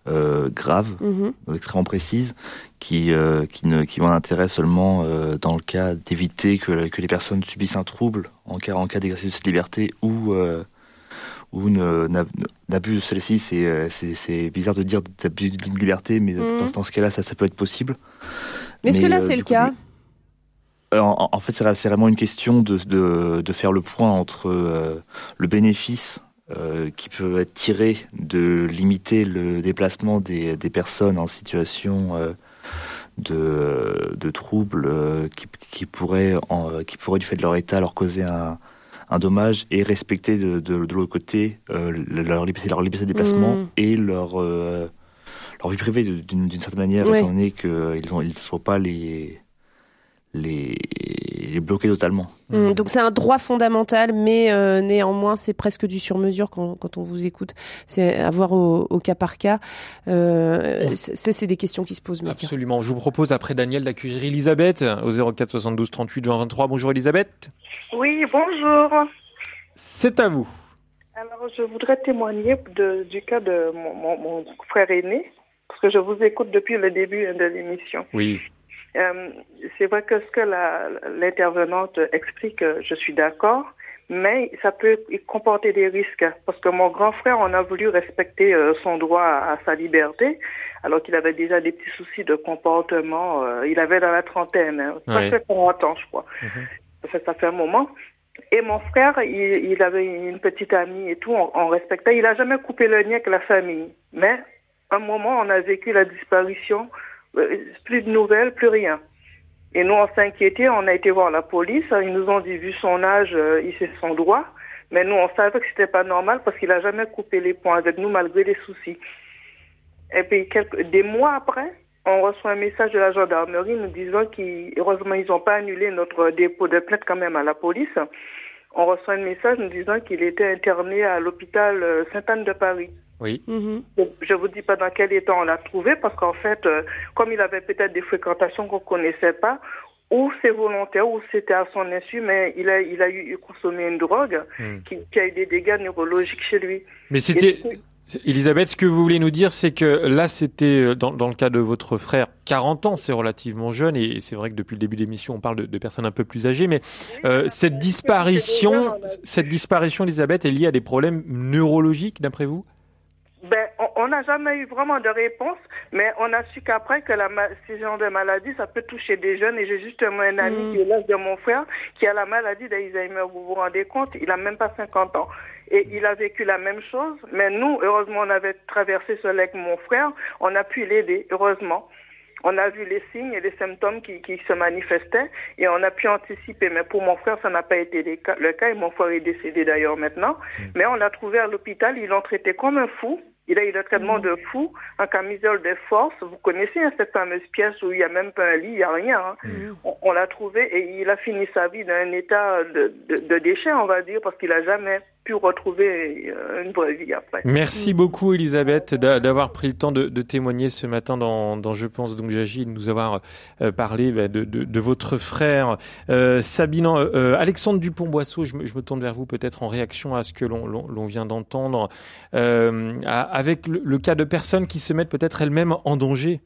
euh, graves, mm-hmm. extrêmement précises, qui, euh, qui, ne, qui ont un intérêt seulement euh, dans le cas d'éviter que, que les personnes subissent un trouble en cas, en cas d'exercice de cette liberté ou, euh, ou d'abus de celle-ci. C'est bizarre de dire d'abus de liberté, mais dans, dans, ce cas-là, ça, ça peut être possible. Mais est-ce que là, c'est le cas euh, en, fait, c'est vraiment une question de, de, de, faire le point entre euh, le bénéfice euh, qui peut être tiré de limiter le déplacement des, des personnes en situation euh, de, de troubles qui, qui, pourraient, en, qui pourraient, du fait de leur état, leur causer un, un dommage et respecter de, l'autre côté leur, liberté, leur liberté de déplacement mmh. et leur, leur vie privée d'une certaine manière, étant donné qu'ils ne sont pas les les, les bloquer totalement. Mmh, donc c'est un droit fondamental, mais euh, néanmoins c'est presque du sur-mesure quand, quand, on vous écoute. C'est à voir au, au, cas par cas. Euh, c'est des questions qui se posent. Absolument. Je vous propose après Daniel d'accueillir Elisabeth au 04 72 38 23. Bonjour Elisabeth. Oui, bonjour. C'est à vous. Alors je voudrais témoigner de, du cas de mon, mon, mon frère aîné, parce que je vous écoute depuis le début de l'émission. Oui. Euh, c'est vrai que ce que l'intervenante explique, je suis d'accord, mais ça peut comporter des risques parce que mon grand frère, on a voulu respecter euh, son droit à, sa liberté, alors qu'il avait déjà des petits soucis de comportement. Euh, il avait dans la trentaine, hein, ça fait 40 ans, je crois. Mhm. ça, fait un moment. Et mon frère, il, il, avait une petite amie et tout, on, on respectait. Il a jamais coupé le lien avec la famille, mais un moment, on a vécu la disparition euh, plus de nouvelles, plus rien. Et nous, on s'est inquiété, on a été voir la police, ils nous ont dit, vu son âge, euh, il fait son droit. Mais nous, on savait que c'était pas normal parce qu'il a jamais coupé les points avec nous malgré les soucis. Et puis, quelques, des mois après, on reçoit un message de la gendarmerie nous disant qu'heureusement, ils n'ont pas annulé notre dépôt de plainte quand même à la police. On reçoit un message nous disant qu'il était interné à l'hôpital euh, Sainte-Anne de Paris. Oui. Mm-hmm. Je vous dis pas dans quel état on l'a trouvé parce qu'en fait, euh, comme il avait peut-être des fréquentations qu'on connaissait pas, ou c'est volontaire ou c'était à son insu, mais il a il a eu consommé une drogue mm. qui, qui, a eu des dégâts neurologiques chez lui. Mais c'était Elisabeth, ce que vous voulez nous dire, c'est que là, c'était euh, dans, dans, le cas de votre frère, 40 ans, c'est relativement jeune, et c'est vrai que depuis le début de l'émission, on parle de, de, personnes un peu plus âgées, mais euh, cette disparition, cette disparition, Elisabeth, est liée à des problèmes neurologiques, d'après vous? Ben, on n'a jamais eu vraiment de réponse, mais on a su qu'après que la, ce genre de maladie, ça peut toucher des jeunes. Et j'ai justement un ami mm. qui est l'âge de mon frère, qui a la maladie d'Alzheimer. Vous vous rendez compte? Il a même pas 50 ans. Et il a vécu la même chose. Mais nous, heureusement, on avait traversé ce avec mon frère. On a pu l'aider, heureusement. On a vu les signes et les symptômes qui, qui, se manifestaient et on a pu anticiper. Mais pour mon frère, ça n'a pas été le cas, et mon frère est décédé d'ailleurs maintenant. Mm. Mais on l'a trouvé à l'hôpital, ils l'ont traité comme un fou Il a eu le traitement Mhm. de fou en camisole de force. Vous connaissez hein, cette fameuse pièce où il n'y a même pas un lit, il n'y a rien. hein. Mhm. On, on l'a trouvé et il a fini sa vie dans un état de, de, de déchet, on va dire, parce qu'il n'a jamais pu retrouver euh, une vraie vie après. Merci beaucoup Elisabeth d'a- d'avoir pris le temps de, de témoigner ce matin dans, dans Je pense donc j'agis, de nous avoir euh, parlé bah, de, de, de votre frère euh, Sabine. euh, Alexandre Dupont-Boisseau, je, me- je me tourne vers vous peut-être en réaction à ce que l'on vient d'entendre, euh, avec le, le cas de personnes qui se mettent peut-être elles-mêmes en danger.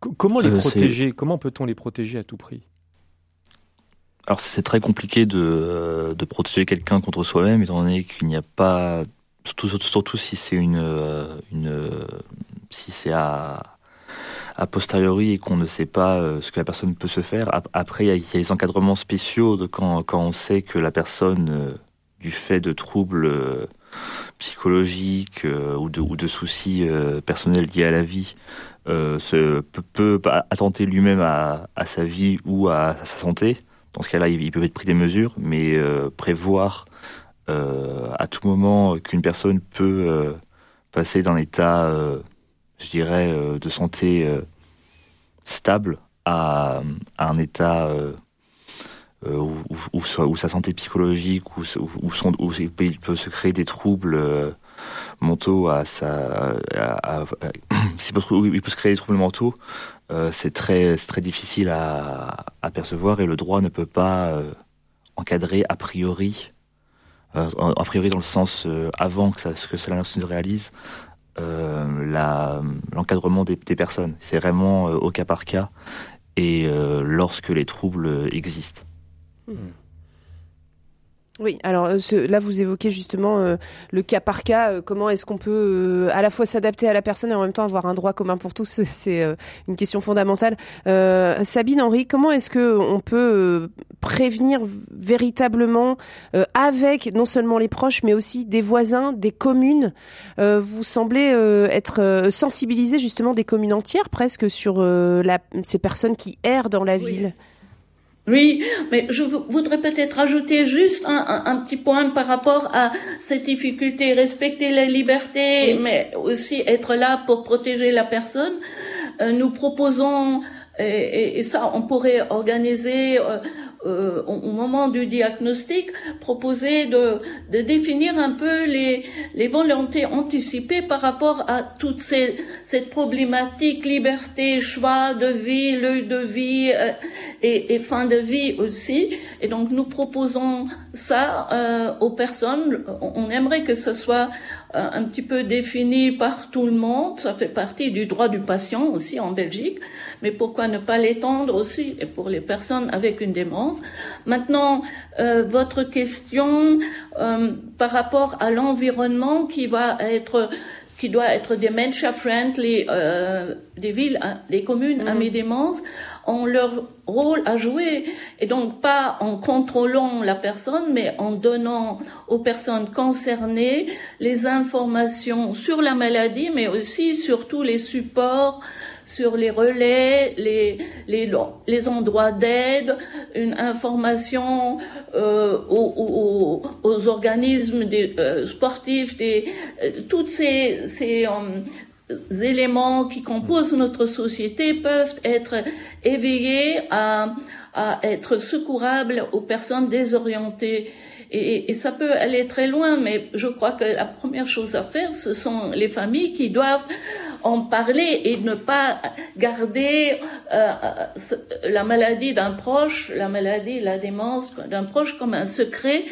Co- comment les Euh, protéger? Comment peut-on les protéger à tout prix? Alors c'est très compliqué de, de protéger quelqu'un contre soi-même, étant donné qu'il n'y a pas, surtout, surtout, si c'est une, euh, euh, si c'est à, a posteriori et qu'on ne sait pas euh, ce que la personne peut se faire. Ap- Après, il y, a- les encadrements spéciaux de quand, quand on sait que la personne, du fait de troubles psychologiques ou, de, ou de soucis personnels liés à la vie, peut, attenter lui-même à sa vie ou à, sa santé. Dans ce cas-là, il, il peut être pris des mesures, mais euh, prévoir euh, à tout moment qu'une personne peut euh, passer d'un état, je dirais, de santé stable à, un état où, sa- santé psychologique, où, il peut- se créer des troubles mentaux il peut se créer des troubles mentaux, euh, c'est très, très difficile à, percevoir et le droit ne peut pas euh, encadrer a priori, euh, a priori dans le sens avant que, ça, que se réalise, l'encadrement des, personnes. C'est vraiment au cas par cas et lorsque les troubles existent. Oui, alors euh, ce- là vous évoquez justement euh, le cas par cas, euh, comment est-ce qu'on peut euh, à la fois s'adapter à la personne et en même temps avoir un droit commun pour tous, c'est- euh, une question fondamentale. Euh, Sabine, Henri, comment est-ce que on peut prévenir véritablement euh, avec non seulement les proches mais aussi des voisins, des communes? Euh, Vous semblez euh, être euh, sensibilisé justement des communes entières presque sur euh, la, ces personnes qui errent dans la Oui. ville. Oui, mais je vou- voudrais peut-être ajouter juste un, un- un petit point par rapport à cette difficulté, respecter la liberté, Oui. mais aussi être là pour protéger la personne. Euh, nous proposons, et, et- et ça on pourrait organiser euh, euh, au, moment du diagnostic, proposer de, de définir un peu les, les volontés anticipées par rapport à toute ces, cette problématique liberté, choix de vie, lieu de vie euh, et, et fin de vie aussi. Et donc nous proposons ça euh, aux personnes. On aimerait que ce soit un petit peu défini par tout le monde. Ça fait partie du droit du patient aussi en Belgique. Mais pourquoi ne pas l'étendre aussi pour les personnes avec une démence? Maintenant, euh, votre question euh, par rapport à l'environnement qui va être qui doit être dementia friendly euh, des villes, hein, des communes à Mhm. mi-démence ont leur rôle à jouer et donc pas en contrôlant la personne mais en donnant aux personnes concernées les informations sur la maladie mais aussi sur tous les supports sur les relais, les, les, les endroits d'aide, une information euh, aux, aux, organismes euh, sportifs, des, euh, toutes ces, ces éléments qui composent notre société peuvent être éveillés à, à être secourables aux personnes désorientées. Et, ça peut aller très loin, mais je crois que la première chose à faire, ce sont les familles qui doivent en parler et ne pas garder euh, la maladie d'un proche, la maladie, la démence d'un proche comme un secret,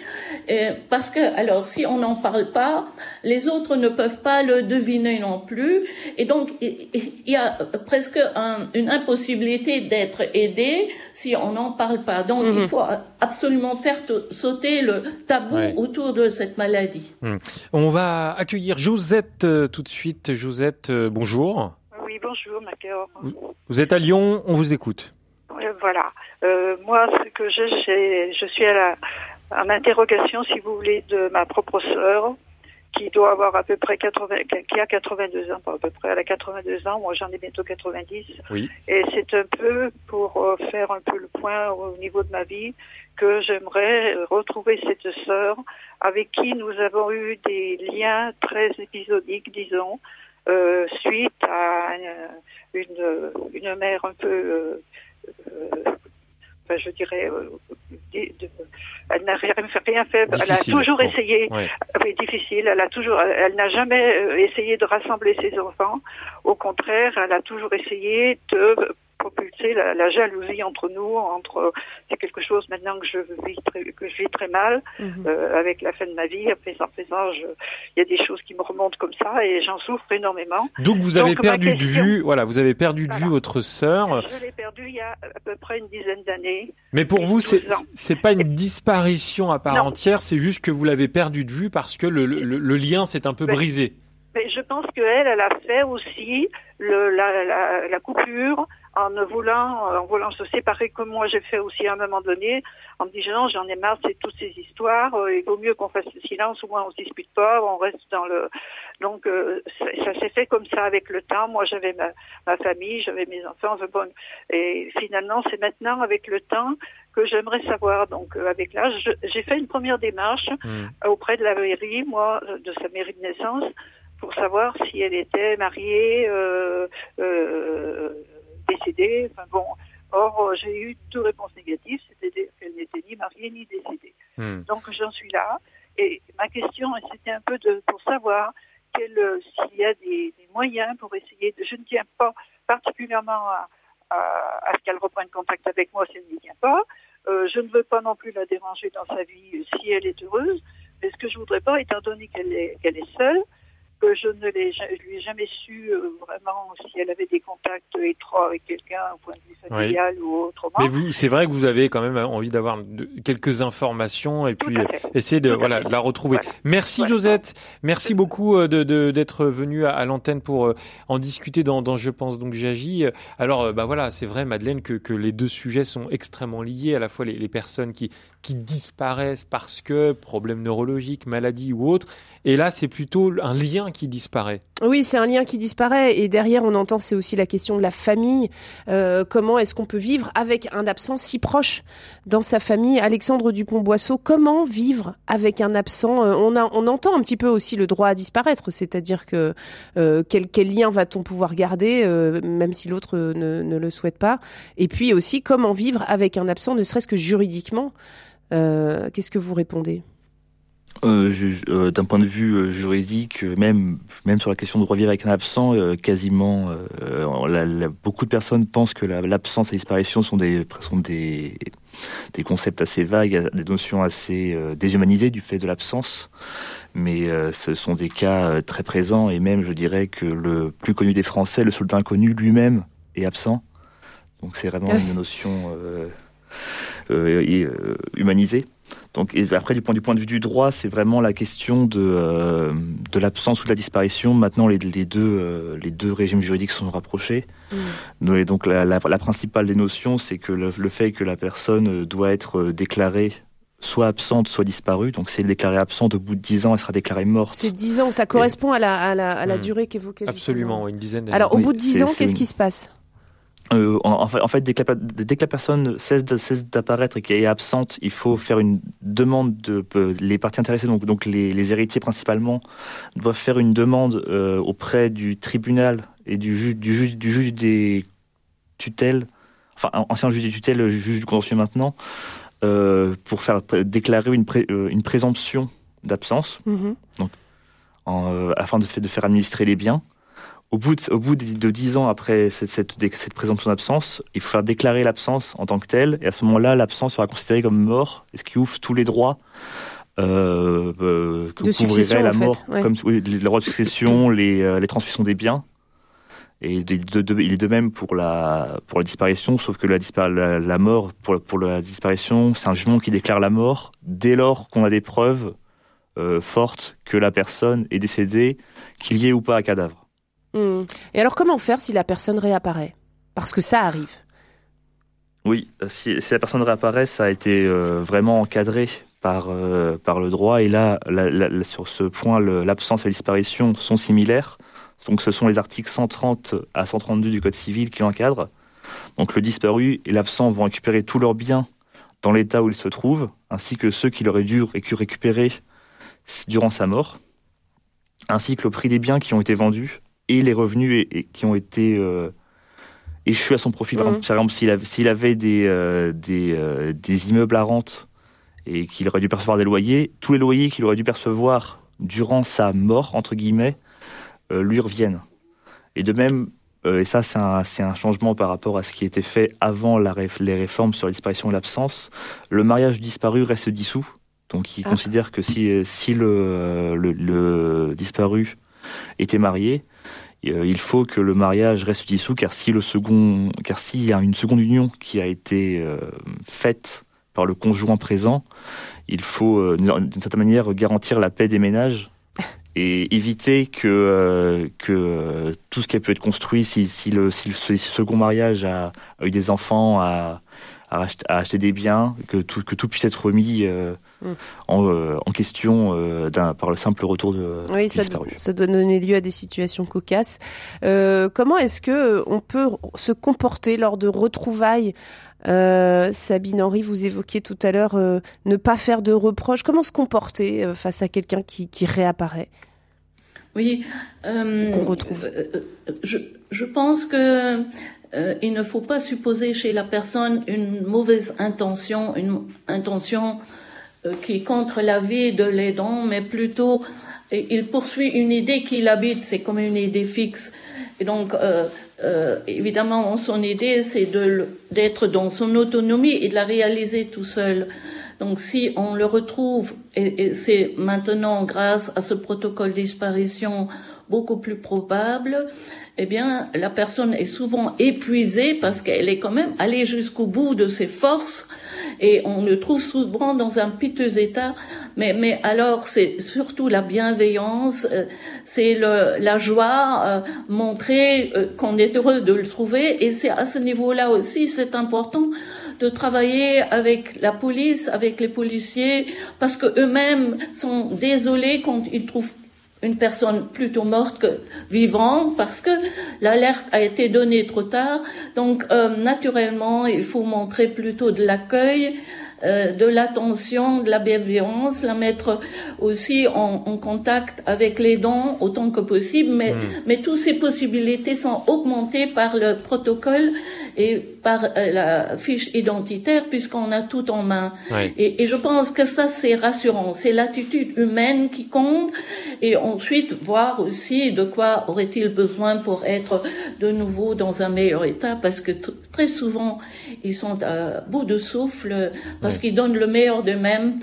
et parce que alors si on n'en parle pas, les autres ne peuvent pas le deviner non plus, et donc il, y a presque un, une impossibilité d'être aidé si on n'en parle pas. Donc -hmm. il faut absolument faire sauter le tabou ouais. autour de cette maladie. Mmh. On va accueillir Josette euh, tout de suite. Josette, euh, bonjour. Oui, bonjour, Macor. Vous, vous, êtes à Lyon, on vous écoute. Euh, voilà. moi, ce que j'ai, je suis à la en interrogation, si vous voulez, de ma propre sœur qui doit avoir à peu près 80, qui a 82 ans, pas à peu près, elle a 82 ans, moi j'en ai bientôt 90. Oui. Et c'est un peu pour euh, faire un peu le point au niveau de ma vie que j'aimerais retrouver cette sœur avec qui nous avons eu des liens très épisodiques, disons, euh, suite à une, une mère un peu euh, euh, enfin, je dirais, euh, elle n'a rien, rien fait. Difficile. Elle a toujours Bon, essayé, ouais. oui, difficile. Elle a toujours, elle n'a jamais essayé de rassembler ses enfants. Au contraire, elle a toujours essayé de propulser la, la jalousie entre nous, entre c'est quelque chose maintenant que je vis très, que je vis très mal Mhm. euh, avec la fin de ma vie. Présent, je- il y a des choses qui me remontent comme ça et j'en souffre énormément. Donc vous avez Donc, perdu de question- vue, voilà, vous avez perdu de vue votre sœur. Je l'ai perdu il y a à peu près une dizaine d'années. Mais pour vous, c'est 12 ans. c'est pas une disparition à part Non. entière, c'est juste que vous l'avez perdu de vue parce que le, le, le lien s'est un peu brisé. Mais je pense qu'elle, elle a fait aussi le, la, la, la coupure en ne voulant, en voulant se séparer comme moi j'ai fait aussi à un moment donné, en me disant j'en ai marre de toutes ces histoires, euh, il vaut mieux qu'on fasse le silence, au moins on se dispute pas, on reste dans le. Donc euh, ça, ça s'est fait comme ça avec le temps. Moi j'avais ma, ma famille, j'avais mes enfants, bon, et finalement c'est maintenant avec le temps que j'aimerais savoir. Donc euh, avec l'âge, j'ai fait une première démarche Hmm. auprès de la mairie, moi, de sa mairie de naissance, pour savoir si elle était mariée, euh, euh, décédée. Enfin bon, or j'ai eu deux réponses négatives, c'est-à-dire qu'elle n'était ni mariée ni décédée. Hmm. Donc j'en suis là. Et ma question, c'était un peu de, pour savoir euh, s'il y a des, des moyens pour essayer de. Je ne tiens pas particulièrement à, à, à ce qu'elle reprenne contact avec moi si elle n'y tient pas. Euh, je ne veux pas non plus la déranger dans sa vie si elle est heureuse. Mais ce que je voudrais pas, étant donné qu'elle est, qu'elle est seule, que je ne l'ai, je lui ai jamais su euh, vraiment si elle avait des contacts étroits avec quelqu'un au point de vue familial ou autrement. Mais vous, c'est vrai que vous avez quand même envie d'avoir de- quelques informations et puis euh, essayer de Tout voilà de la retrouver. Voilà. Merci Voilà. Josette, merci beaucoup euh, de de- d'être venue à, à l'antenne pour euh, en discuter dans, dans Je pense donc j'agis. Alors euh, bah voilà, c'est vrai Madeleine que que les deux sujets sont extrêmement liés, à la fois les, les personnes qui qui disparaissent parce que problèmes neurologiques, maladies ou autres, et là c'est plutôt un lien qui disparaît. Oui, c'est un lien qui disparaît. Et derrière on entend c'est aussi la question de la famille. Euh, comment est-ce qu'on peut vivre avec un absent si proche dans sa famille? Alexandre Dupont-Boisseau, comment vivre avec un absent? Euh, on, a, on entend un petit peu aussi le droit à disparaître, c'est-à-dire que euh, quel, quel lien va-t-on pouvoir garder même si l'autre ne, ne le souhaite pas? Et puis aussi comment vivre avec un absent, ne serait-ce que juridiquement? Qu'est-ce que vous répondez? Euh, euh, D'un point de vue euh, juridique, euh, même même sur la question de droit vivre avec un absent, euh, quasiment euh, la- la- beaucoup de personnes pensent que la- l'absence et la disparition sont des sont des des concepts assez vagues, des notions assez euh, déshumanisées du fait de l'absence. Mais euh, ce sont des cas euh, très présents et même je dirais que le plus connu des Français, le soldat inconnu lui-même est absent. Donc c'est vraiment Ouais. une notion euh, euh, euh, humanisée. Donc et après du point du point de vue du droit, c'est vraiment la question de euh, de l'absence ou de la disparition. Maintenant les, les deux euh, les deux régimes juridiques sont rapprochés. Et donc la, la, la principale des notions, c'est que le, le fait que la personne euh, doit être déclarée soit absente, soit disparue. Donc si elle est déclarée absente au bout de 10 ans, elle sera déclarée morte. C'est 10 ans, ça correspond à la, à la, à la Hmm. durée qu'évoquait Absolument, justement. une dizaine d'années. Alors au Oui, bout de 10 c'est- ans, qu'est-ce une- qui se passe? Euh, en, en fait, dès que la, dès que la personne cesse, d'apparaître et qu'elle est absente, il faut faire une demande de euh, les parties intéressées, donc, donc les, les héritiers principalement, doivent faire une demande euh, auprès du tribunal et du juge, du juge, du juge des tutelles, enfin ancien juge des tutelles, juge du contentieux maintenant, pour faire déclarer une, pré- une présomption d'absence Mhm. en, euh, afin de faire administrer les biens. Au bout de, au bout de, de 10 ans après cette, cette, dé- cette présomption d'absence, il faut faire déclarer l'absence en tant que telle, et à ce moment-là, l'absence sera considérée comme mort, et ce qui ouvre tous les droits euh, euh, que De couvrirait la fait, mort, ouais. comme oui, les droits de succession, les, euh, les transmissions des biens. Et de- de- de- il est de même pour la, pour la disparition, sauf que la, dispar- la, la mort, pour, pour la disparition, c'est un jugement qui déclare la mort dès lors qu'on a des preuves fortes que la personne est décédée, qu'il y ait ou pas un cadavre. Hmm. Et alors comment faire si la personne réapparaît? Parce que ça arrive. Oui, si, la personne réapparaît, ça a été euh, vraiment encadré par, par le droit. Et là, sur ce point, l'absence et la disparition sont similaires. Donc ce sont les articles 130 à 132 du Code civil qui l'encadrent. Donc le disparu et l'absent vont récupérer tous leurs biens dans l'état où ils se trouvent, ainsi que ceux qu'il aurait dû récupérer durant sa mort, ainsi que le prix des biens qui ont été vendus et les revenus et, qui ont été euh, échus à son profit. Par mmh. exemple, s'il avait, avait, des, euh, des, euh, des, immeubles à rente et qu'il aurait dû percevoir des loyers, tous les loyers qu'il aurait dû percevoir durant sa mort, entre guillemets, lui reviennent. Et de même, et ça c'est un, un, changement par rapport à ce qui était fait avant la, les réformes sur la disparition et l'absence, le mariage disparu reste dissous donc il ah. considère que si, si le, le, disparu était marié, il faut que le mariage reste dissous car si le second car s'il y a une seconde union qui a été euh, faite par le conjoint présent, il faut euh, d'une certaine manière garantir la paix des ménages et éviter que, que tout ce qui a pu être construit, si, si, le, si le second mariage a, a eu des enfants, a, à, acheter des biens, que tout, que tout puisse être remis euh, mm. en, euh, en, question euh, par le simple retour de oui, ça, ça, doit donner lieu à des situations cocasses. comment est-ce que on peut se comporter lors de retrouvailles Sabine Henry, vous évoquiez tout à l'heure ne pas faire de reproches. Comment se comporter face à quelqu'un qui, qui réapparaît? Oui, qu'on retrouve. Je, je pense que euh, il ne faut pas supposer chez la personne une mauvaise intention, une intention euh, qui est contre la vie de l'aidant, mais plutôt il poursuit une idée qu'il habite, c'est comme une idée fixe. Et donc, euh, évidemment, son idée, c'est d'être dans son autonomie et de la réaliser tout seul. Donc, si on le retrouve, et c'est maintenant grâce à ce protocole disparition beaucoup plus probable, eh bien, la personne est souvent épuisée parce qu'elle est quand même allée jusqu'au bout de ses forces et on le trouve souvent dans un piteux état. Mais, mais alors, c'est surtout la bienveillance, euh, c'est la joie, euh, montrer euh, qu'on est heureux de le trouver. Et c'est à ce niveau-là aussi, c'est important de travailler avec la police, avec les policiers, parce que eux-mêmes sont désolés quand ils trouvent une personne plutôt morte que vivante parce que l'alerte a été donnée trop tard. Donc euh, naturellement, il faut montrer plutôt de l'accueil, euh, de l'attention, de la bienveillance, la mettre aussi en, en, contact avec les dons autant que possible. Mais, hmm. mais toutes ces possibilités sont augmentées par le protocole et par euh, la fiche identitaire puisqu'on a tout en main. Et, et, je pense que ça c'est rassurant. C'est l'attitude humaine qui compte et ensuite voir aussi de quoi aurait-il besoin pour être de nouveau dans un meilleur état parce que très souvent ils sont à bout de souffle parce qu'ils donnent le meilleur d'eux-mêmes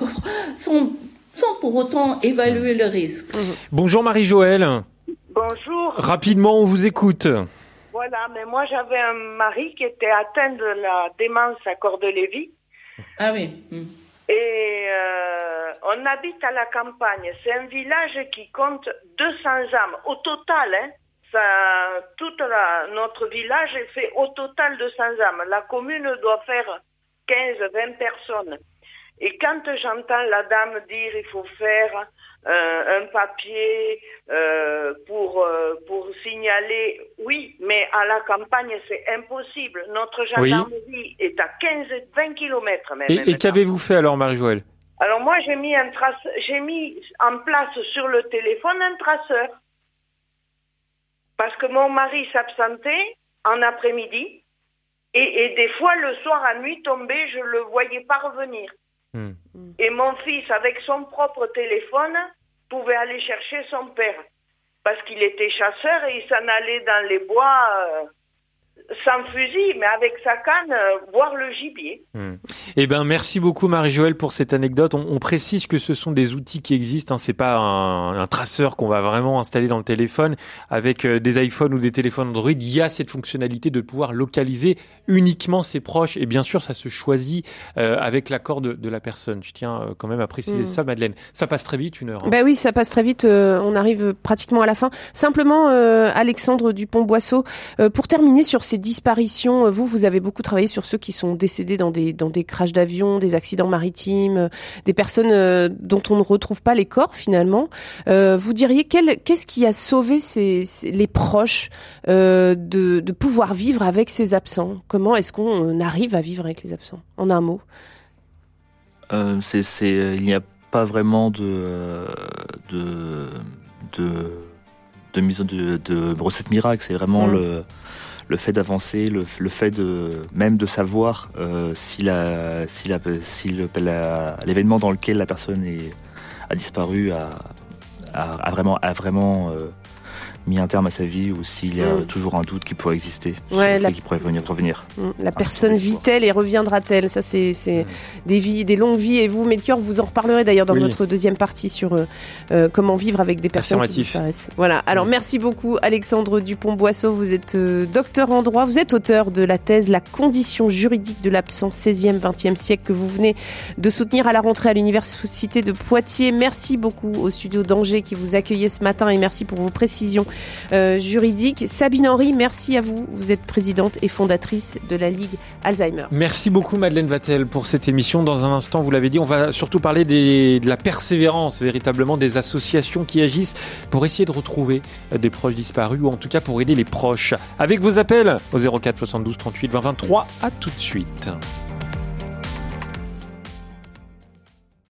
sans, sans pour autant évaluer le risque. Bonjour Marie-Joëlle. Bonjour. Rapidement, on vous écoute. Voilà, mais moi j'avais un mari qui était atteint de la démence à Corde-Lévis. Ah oui. Hmm. Et euh, on habite à la campagne. C'est un village qui compte 200 âmes. Au total, hein, ça, tout notre village fait au total 200 âmes. La commune doit faire 15-20 personnes. Et quand j'entends la dame dire il faut faire euh, un papier euh, pour euh, pour signaler. Oui, mais à la campagne c'est impossible. Notre gendarmerie est à 15-20 kilomètres même. Et, qu'avez-vous fait alors, Marie-Joëlle? Alors moi j'ai mis un trace, j'ai mis en place sur le téléphone un traceur parce que mon mari s'absentait en après-midi et, et des fois le soir à nuit tombée je le voyais pas revenir. Hmm. Et mon fils, avec son propre téléphone, pouvait aller chercher son père. Parce qu'il était chasseur et il s'en allait dans les bois. Euh, sans fusil, mais avec sa canne, euh, voir le gibier. Eh ben, merci beaucoup Marie-Joëlle pour cette anecdote. On, précise que ce sont des outils qui existent. Hein. C'est pas un, traceur qu'on va vraiment installer dans le téléphone. Avec euh, des iPhones ou des téléphones Android, il y a cette fonctionnalité de pouvoir localiser uniquement ses proches. Et bien sûr, ça se choisit euh, avec l'accord de, la personne. Je tiens quand même à préciser hmm. ça, Madeleine. Ça passe très vite, une heure. Hein. Ben oui, ça passe très vite. on arrive pratiquement à la fin. Simplement, Alexandre Dupont-Boisseau, pour terminer sur ces disparitions, vous, vous avez beaucoup travaillé sur ceux qui sont décédés dans des, dans des crashs d'avion, des accidents maritimes, des personnes dont on ne retrouve pas les corps finalement. vous diriez qu'est-ce qui a sauvé ces, les proches de, de pouvoir vivre avec ces absents? Comment est-ce qu'on arrive à vivre avec les absents? En un mot. c'est, il n'y a pas vraiment de, de, de, de mise de, de recette miracle. C'est vraiment mm. le, le fait d'avancer, le, fait de même de savoir euh, si la, si la, si l'événement dans lequel la personne a disparu a, vraiment, vraiment euh, mis un terme à sa vie ou s'il y a mm. toujours un doute qui pourrait exister, ouais, qui pourrait venir revenir. Mm. La personne vit-elle et reviendra-t-elle? Ça, c'est mm. des vies, des longues vies. Et vous, Melchior, vous en reparlerez d'ailleurs dans votre deuxième partie sur euh, euh, comment vivre avec des personnes qui disparaissent. Voilà. Alors, merci beaucoup, Alexandre Dupont-Boisseau. Vous êtes euh, docteur en droit. Vous êtes auteur de la thèse La condition juridique de l'absence 16e, 20e siècle que vous venez de soutenir à la rentrée à l'université de Poitiers. Merci beaucoup au studio d'Angers qui vous accueillait ce matin et merci pour vos précisions euh, juridique. Sabine Henry, merci à vous. Vous êtes présidente et fondatrice de la Ligue Alzheimer. Merci beaucoup Madeleine Vatel pour cette émission. Dans un instant, vous l'avez dit, on va surtout parler de la persévérance véritablement des associations qui agissent pour essayer de retrouver des proches disparus ou en tout cas pour aider les proches. Avec vos appels au 04 72 38 20 23. À tout de suite.